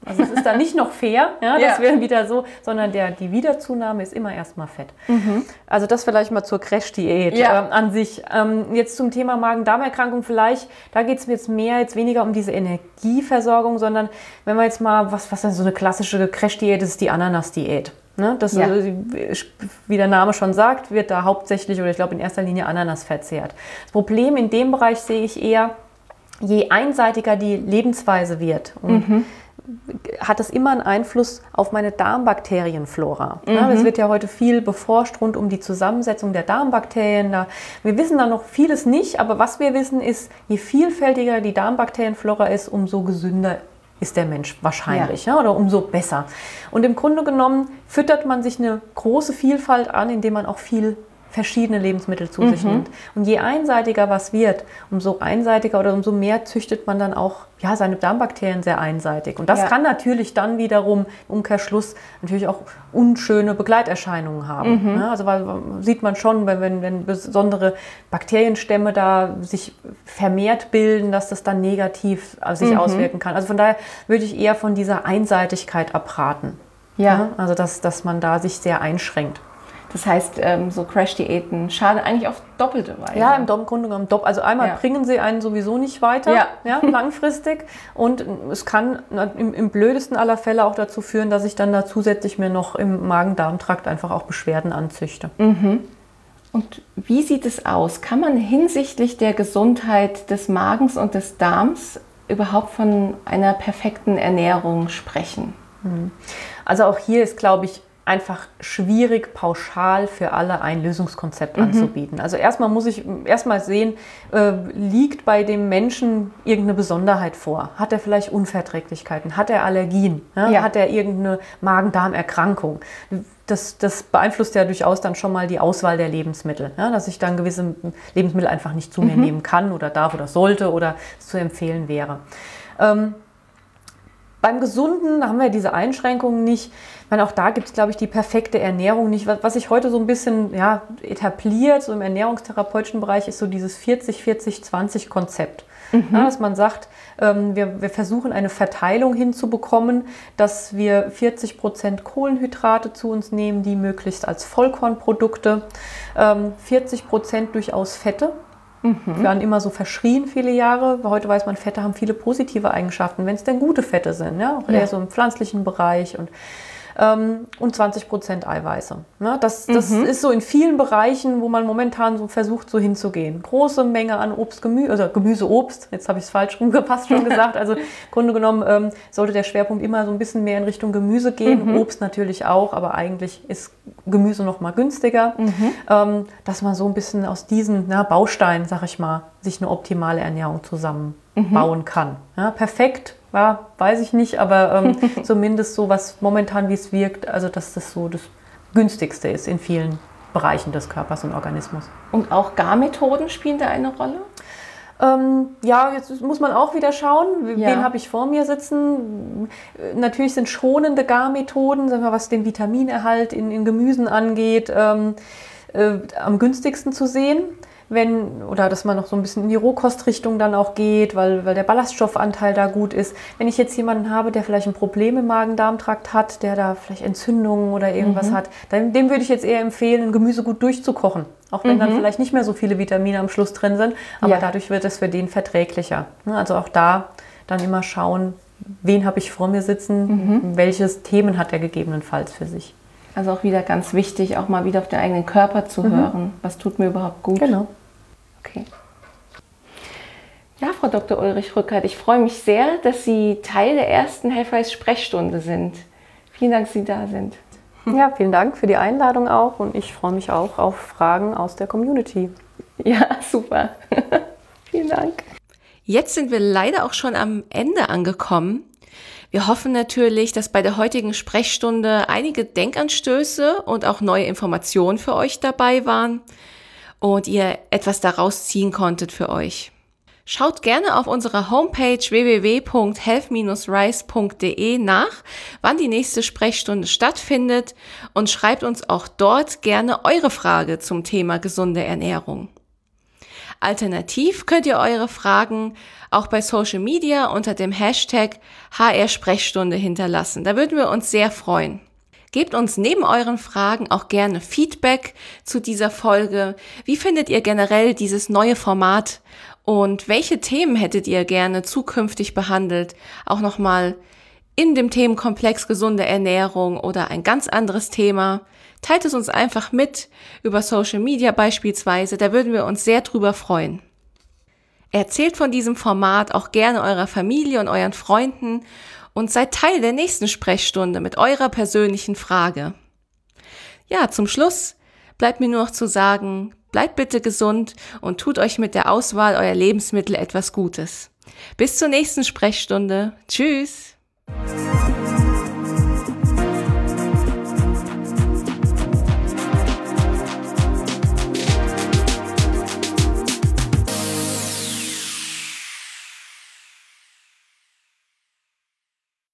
Also es ist dann nicht noch fair, ja, das ja. wäre wieder so, sondern der, die Wiederzunahme ist immer erstmal Fett. Mhm. Also das vielleicht mal zur Crash-Diät ja. ähm, an sich. Ähm, jetzt zum Thema Magen-Darm-Erkrankung vielleicht, da geht es mir jetzt mehr, jetzt weniger um diese Energieversorgung, sondern wenn wir jetzt mal, was, was dann so eine klassische Crash-Diät ist, die Ananas-Diät. Ne? Das, ja. ist, wie der Name schon sagt, wird da hauptsächlich oder ich glaube in erster Linie Ananas verzehrt. Das Problem in dem Bereich sehe ich eher, je einseitiger die Lebensweise wird und mhm hat das immer einen Einfluss auf meine Darmbakterienflora. Mhm. Ja, es wird ja heute viel beforscht rund um die Zusammensetzung der Darmbakterien. Da, wir wissen da noch vieles nicht, aber was wir wissen ist, je vielfältiger die Darmbakterienflora ist, umso gesünder ist der Mensch wahrscheinlich ja. Ja, oder umso besser. Und im Grunde genommen füttert man sich eine große Vielfalt an, indem man auch viel verschiedene Lebensmittel zu mhm. sich nimmt. Und je einseitiger was wird, umso einseitiger oder umso mehr züchtet man dann auch ja, seine Darmbakterien sehr einseitig. Und das ja. kann natürlich dann wiederum im Umkehrschluss natürlich auch unschöne Begleiterscheinungen haben. Mhm. Ja, also weil, sieht man schon, wenn, wenn, besondere Bakterienstämme da sich vermehrt bilden, dass das dann negativ äh, sich mhm. auswirken kann. Also von daher würde ich eher von dieser Einseitigkeit abraten. Ja. ja. Also dass, dass man da sich sehr einschränkt. Das heißt, ähm, so Crash-Diäten schaden eigentlich auf doppelte Weise. Ja, im Grunde genommen doppelt. Also einmal ja. bringen sie einen sowieso nicht weiter, ja. ja langfristig. Und es kann im, im, blödesten aller Fälle auch dazu führen, dass ich dann da zusätzlich mir noch im Magen-Darm-Trakt einfach auch Beschwerden anzüchte. Mhm. Und wie sieht es aus? Kann man hinsichtlich der Gesundheit des Magens und des Darms überhaupt von einer perfekten Ernährung sprechen? Mhm. Also auch hier ist, glaube ich, einfach schwierig, pauschal für alle ein Lösungskonzept mhm. anzubieten. Also erstmal muss ich erstmal sehen, äh, liegt bei dem Menschen irgendeine Besonderheit vor? Hat er vielleicht Unverträglichkeiten? Hat er Allergien? Ja? Ja. Hat er irgendeine Magen-Darm-Erkrankung? Das, das, beeinflusst ja durchaus dann schon mal die Auswahl der Lebensmittel, ja? dass ich dann gewisse Lebensmittel einfach nicht zu mhm. mir nehmen kann oder darf oder sollte oder zu empfehlen wäre. Ähm, beim Gesunden haben wir diese Einschränkungen nicht. Meine, auch da gibt es, glaube ich, die perfekte Ernährung nicht. Was sich heute so ein bisschen ja, etabliert, so im ernährungstherapeutischen Bereich, ist so dieses 40-40-20-Konzept. Mhm. Ja, dass man sagt, ähm, wir, wir, versuchen eine Verteilung hinzubekommen, dass wir 40 Prozent Kohlenhydrate zu uns nehmen, die möglichst als Vollkornprodukte, ähm, 40 Prozent durchaus Fette, Mhm. Wir waren immer so verschrien viele Jahre. Heute weiß man, Fette haben viele positive Eigenschaften, wenn es denn gute Fette sind. Ja? Auch ja. eher so im pflanzlichen Bereich. Und ähm, und 20 Prozent Eiweiße. Ne? Das, das mhm. ist so in vielen Bereichen, wo man momentan so versucht, so hinzugehen. Große Menge an Obst, Gemüse, also Gemüse, Obst, jetzt habe ich es falsch rumgepasst schon gesagt. Also im Grunde genommen ähm, sollte der Schwerpunkt immer so ein bisschen mehr in Richtung Gemüse gehen. Mhm. Obst natürlich auch, aber eigentlich ist Gemüse noch mal günstiger. Mhm. Ähm, dass man so ein bisschen aus diesen na, Bausteinen, sag ich mal, sich eine optimale Ernährung zusammenbauen mhm. kann. Ja, perfekt ja, weiß ich nicht, aber ähm, zumindest so, was momentan wie es wirkt, also dass das so das günstigste ist in vielen Bereichen des Körpers und Organismus. Und auch Garmethoden spielen da eine Rolle? Ähm, ja, jetzt muss man auch wieder schauen, wen ja. habe ich vor mir sitzen. Natürlich sind schonende Garmethoden, sagen wir, was den Vitaminerhalt in, in Gemüsen angeht, ähm, äh, am günstigsten zu sehen wenn, oder dass man noch so ein bisschen in die Rohkostrichtung dann auch geht, weil, weil der Ballaststoffanteil da gut ist. Wenn ich jetzt jemanden habe, der vielleicht ein Problem im Magen-Darm-Trakt hat, der da vielleicht Entzündungen oder irgendwas mhm. hat, dann, dem würde ich jetzt eher empfehlen, ein Gemüse gut durchzukochen. Auch wenn mhm. dann vielleicht nicht mehr so viele Vitamine am Schluss drin sind, aber ja. dadurch wird es für den verträglicher. Ne, also auch da dann immer schauen, wen habe ich vor mir sitzen, mhm. welches Themen hat er gegebenenfalls für sich. Also auch wieder ganz wichtig, auch mal wieder auf den eigenen Körper zu mhm. hören. Was tut mir überhaupt gut? Genau. Okay. Ja, Frau Dr. Ulrich Rückert, ich freue mich sehr, dass Sie Teil der ersten Helfreis Sprechstunde sind. Vielen Dank, dass Sie da sind. Ja, vielen Dank für die Einladung auch und ich freue mich auch auf Fragen aus der Community. Ja, super. vielen Dank. Jetzt sind wir leider auch schon am Ende angekommen. Wir hoffen natürlich, dass bei der heutigen Sprechstunde einige Denkanstöße und auch neue Informationen für euch dabei waren und ihr etwas daraus ziehen konntet für euch. Schaut gerne auf unserer Homepage www.health-rise.de nach, wann die nächste Sprechstunde stattfindet und schreibt uns auch dort gerne eure Frage zum Thema gesunde Ernährung. Alternativ könnt ihr eure Fragen auch bei Social Media unter dem Hashtag HR Sprechstunde hinterlassen. Da würden wir uns sehr freuen. Gebt uns neben euren Fragen auch gerne Feedback zu dieser Folge. Wie findet ihr generell dieses neue Format und welche Themen hättet ihr gerne zukünftig behandelt? Auch nochmal in dem Themenkomplex gesunde Ernährung oder ein ganz anderes Thema. Teilt es uns einfach mit über Social Media beispielsweise, da würden wir uns sehr drüber freuen. Erzählt von diesem Format auch gerne eurer Familie und euren Freunden und seid Teil der nächsten Sprechstunde mit eurer persönlichen Frage. Ja, zum Schluss bleibt mir nur noch zu sagen, bleibt bitte gesund und tut euch mit der Auswahl eurer Lebensmittel etwas Gutes. Bis zur nächsten Sprechstunde. Tschüss.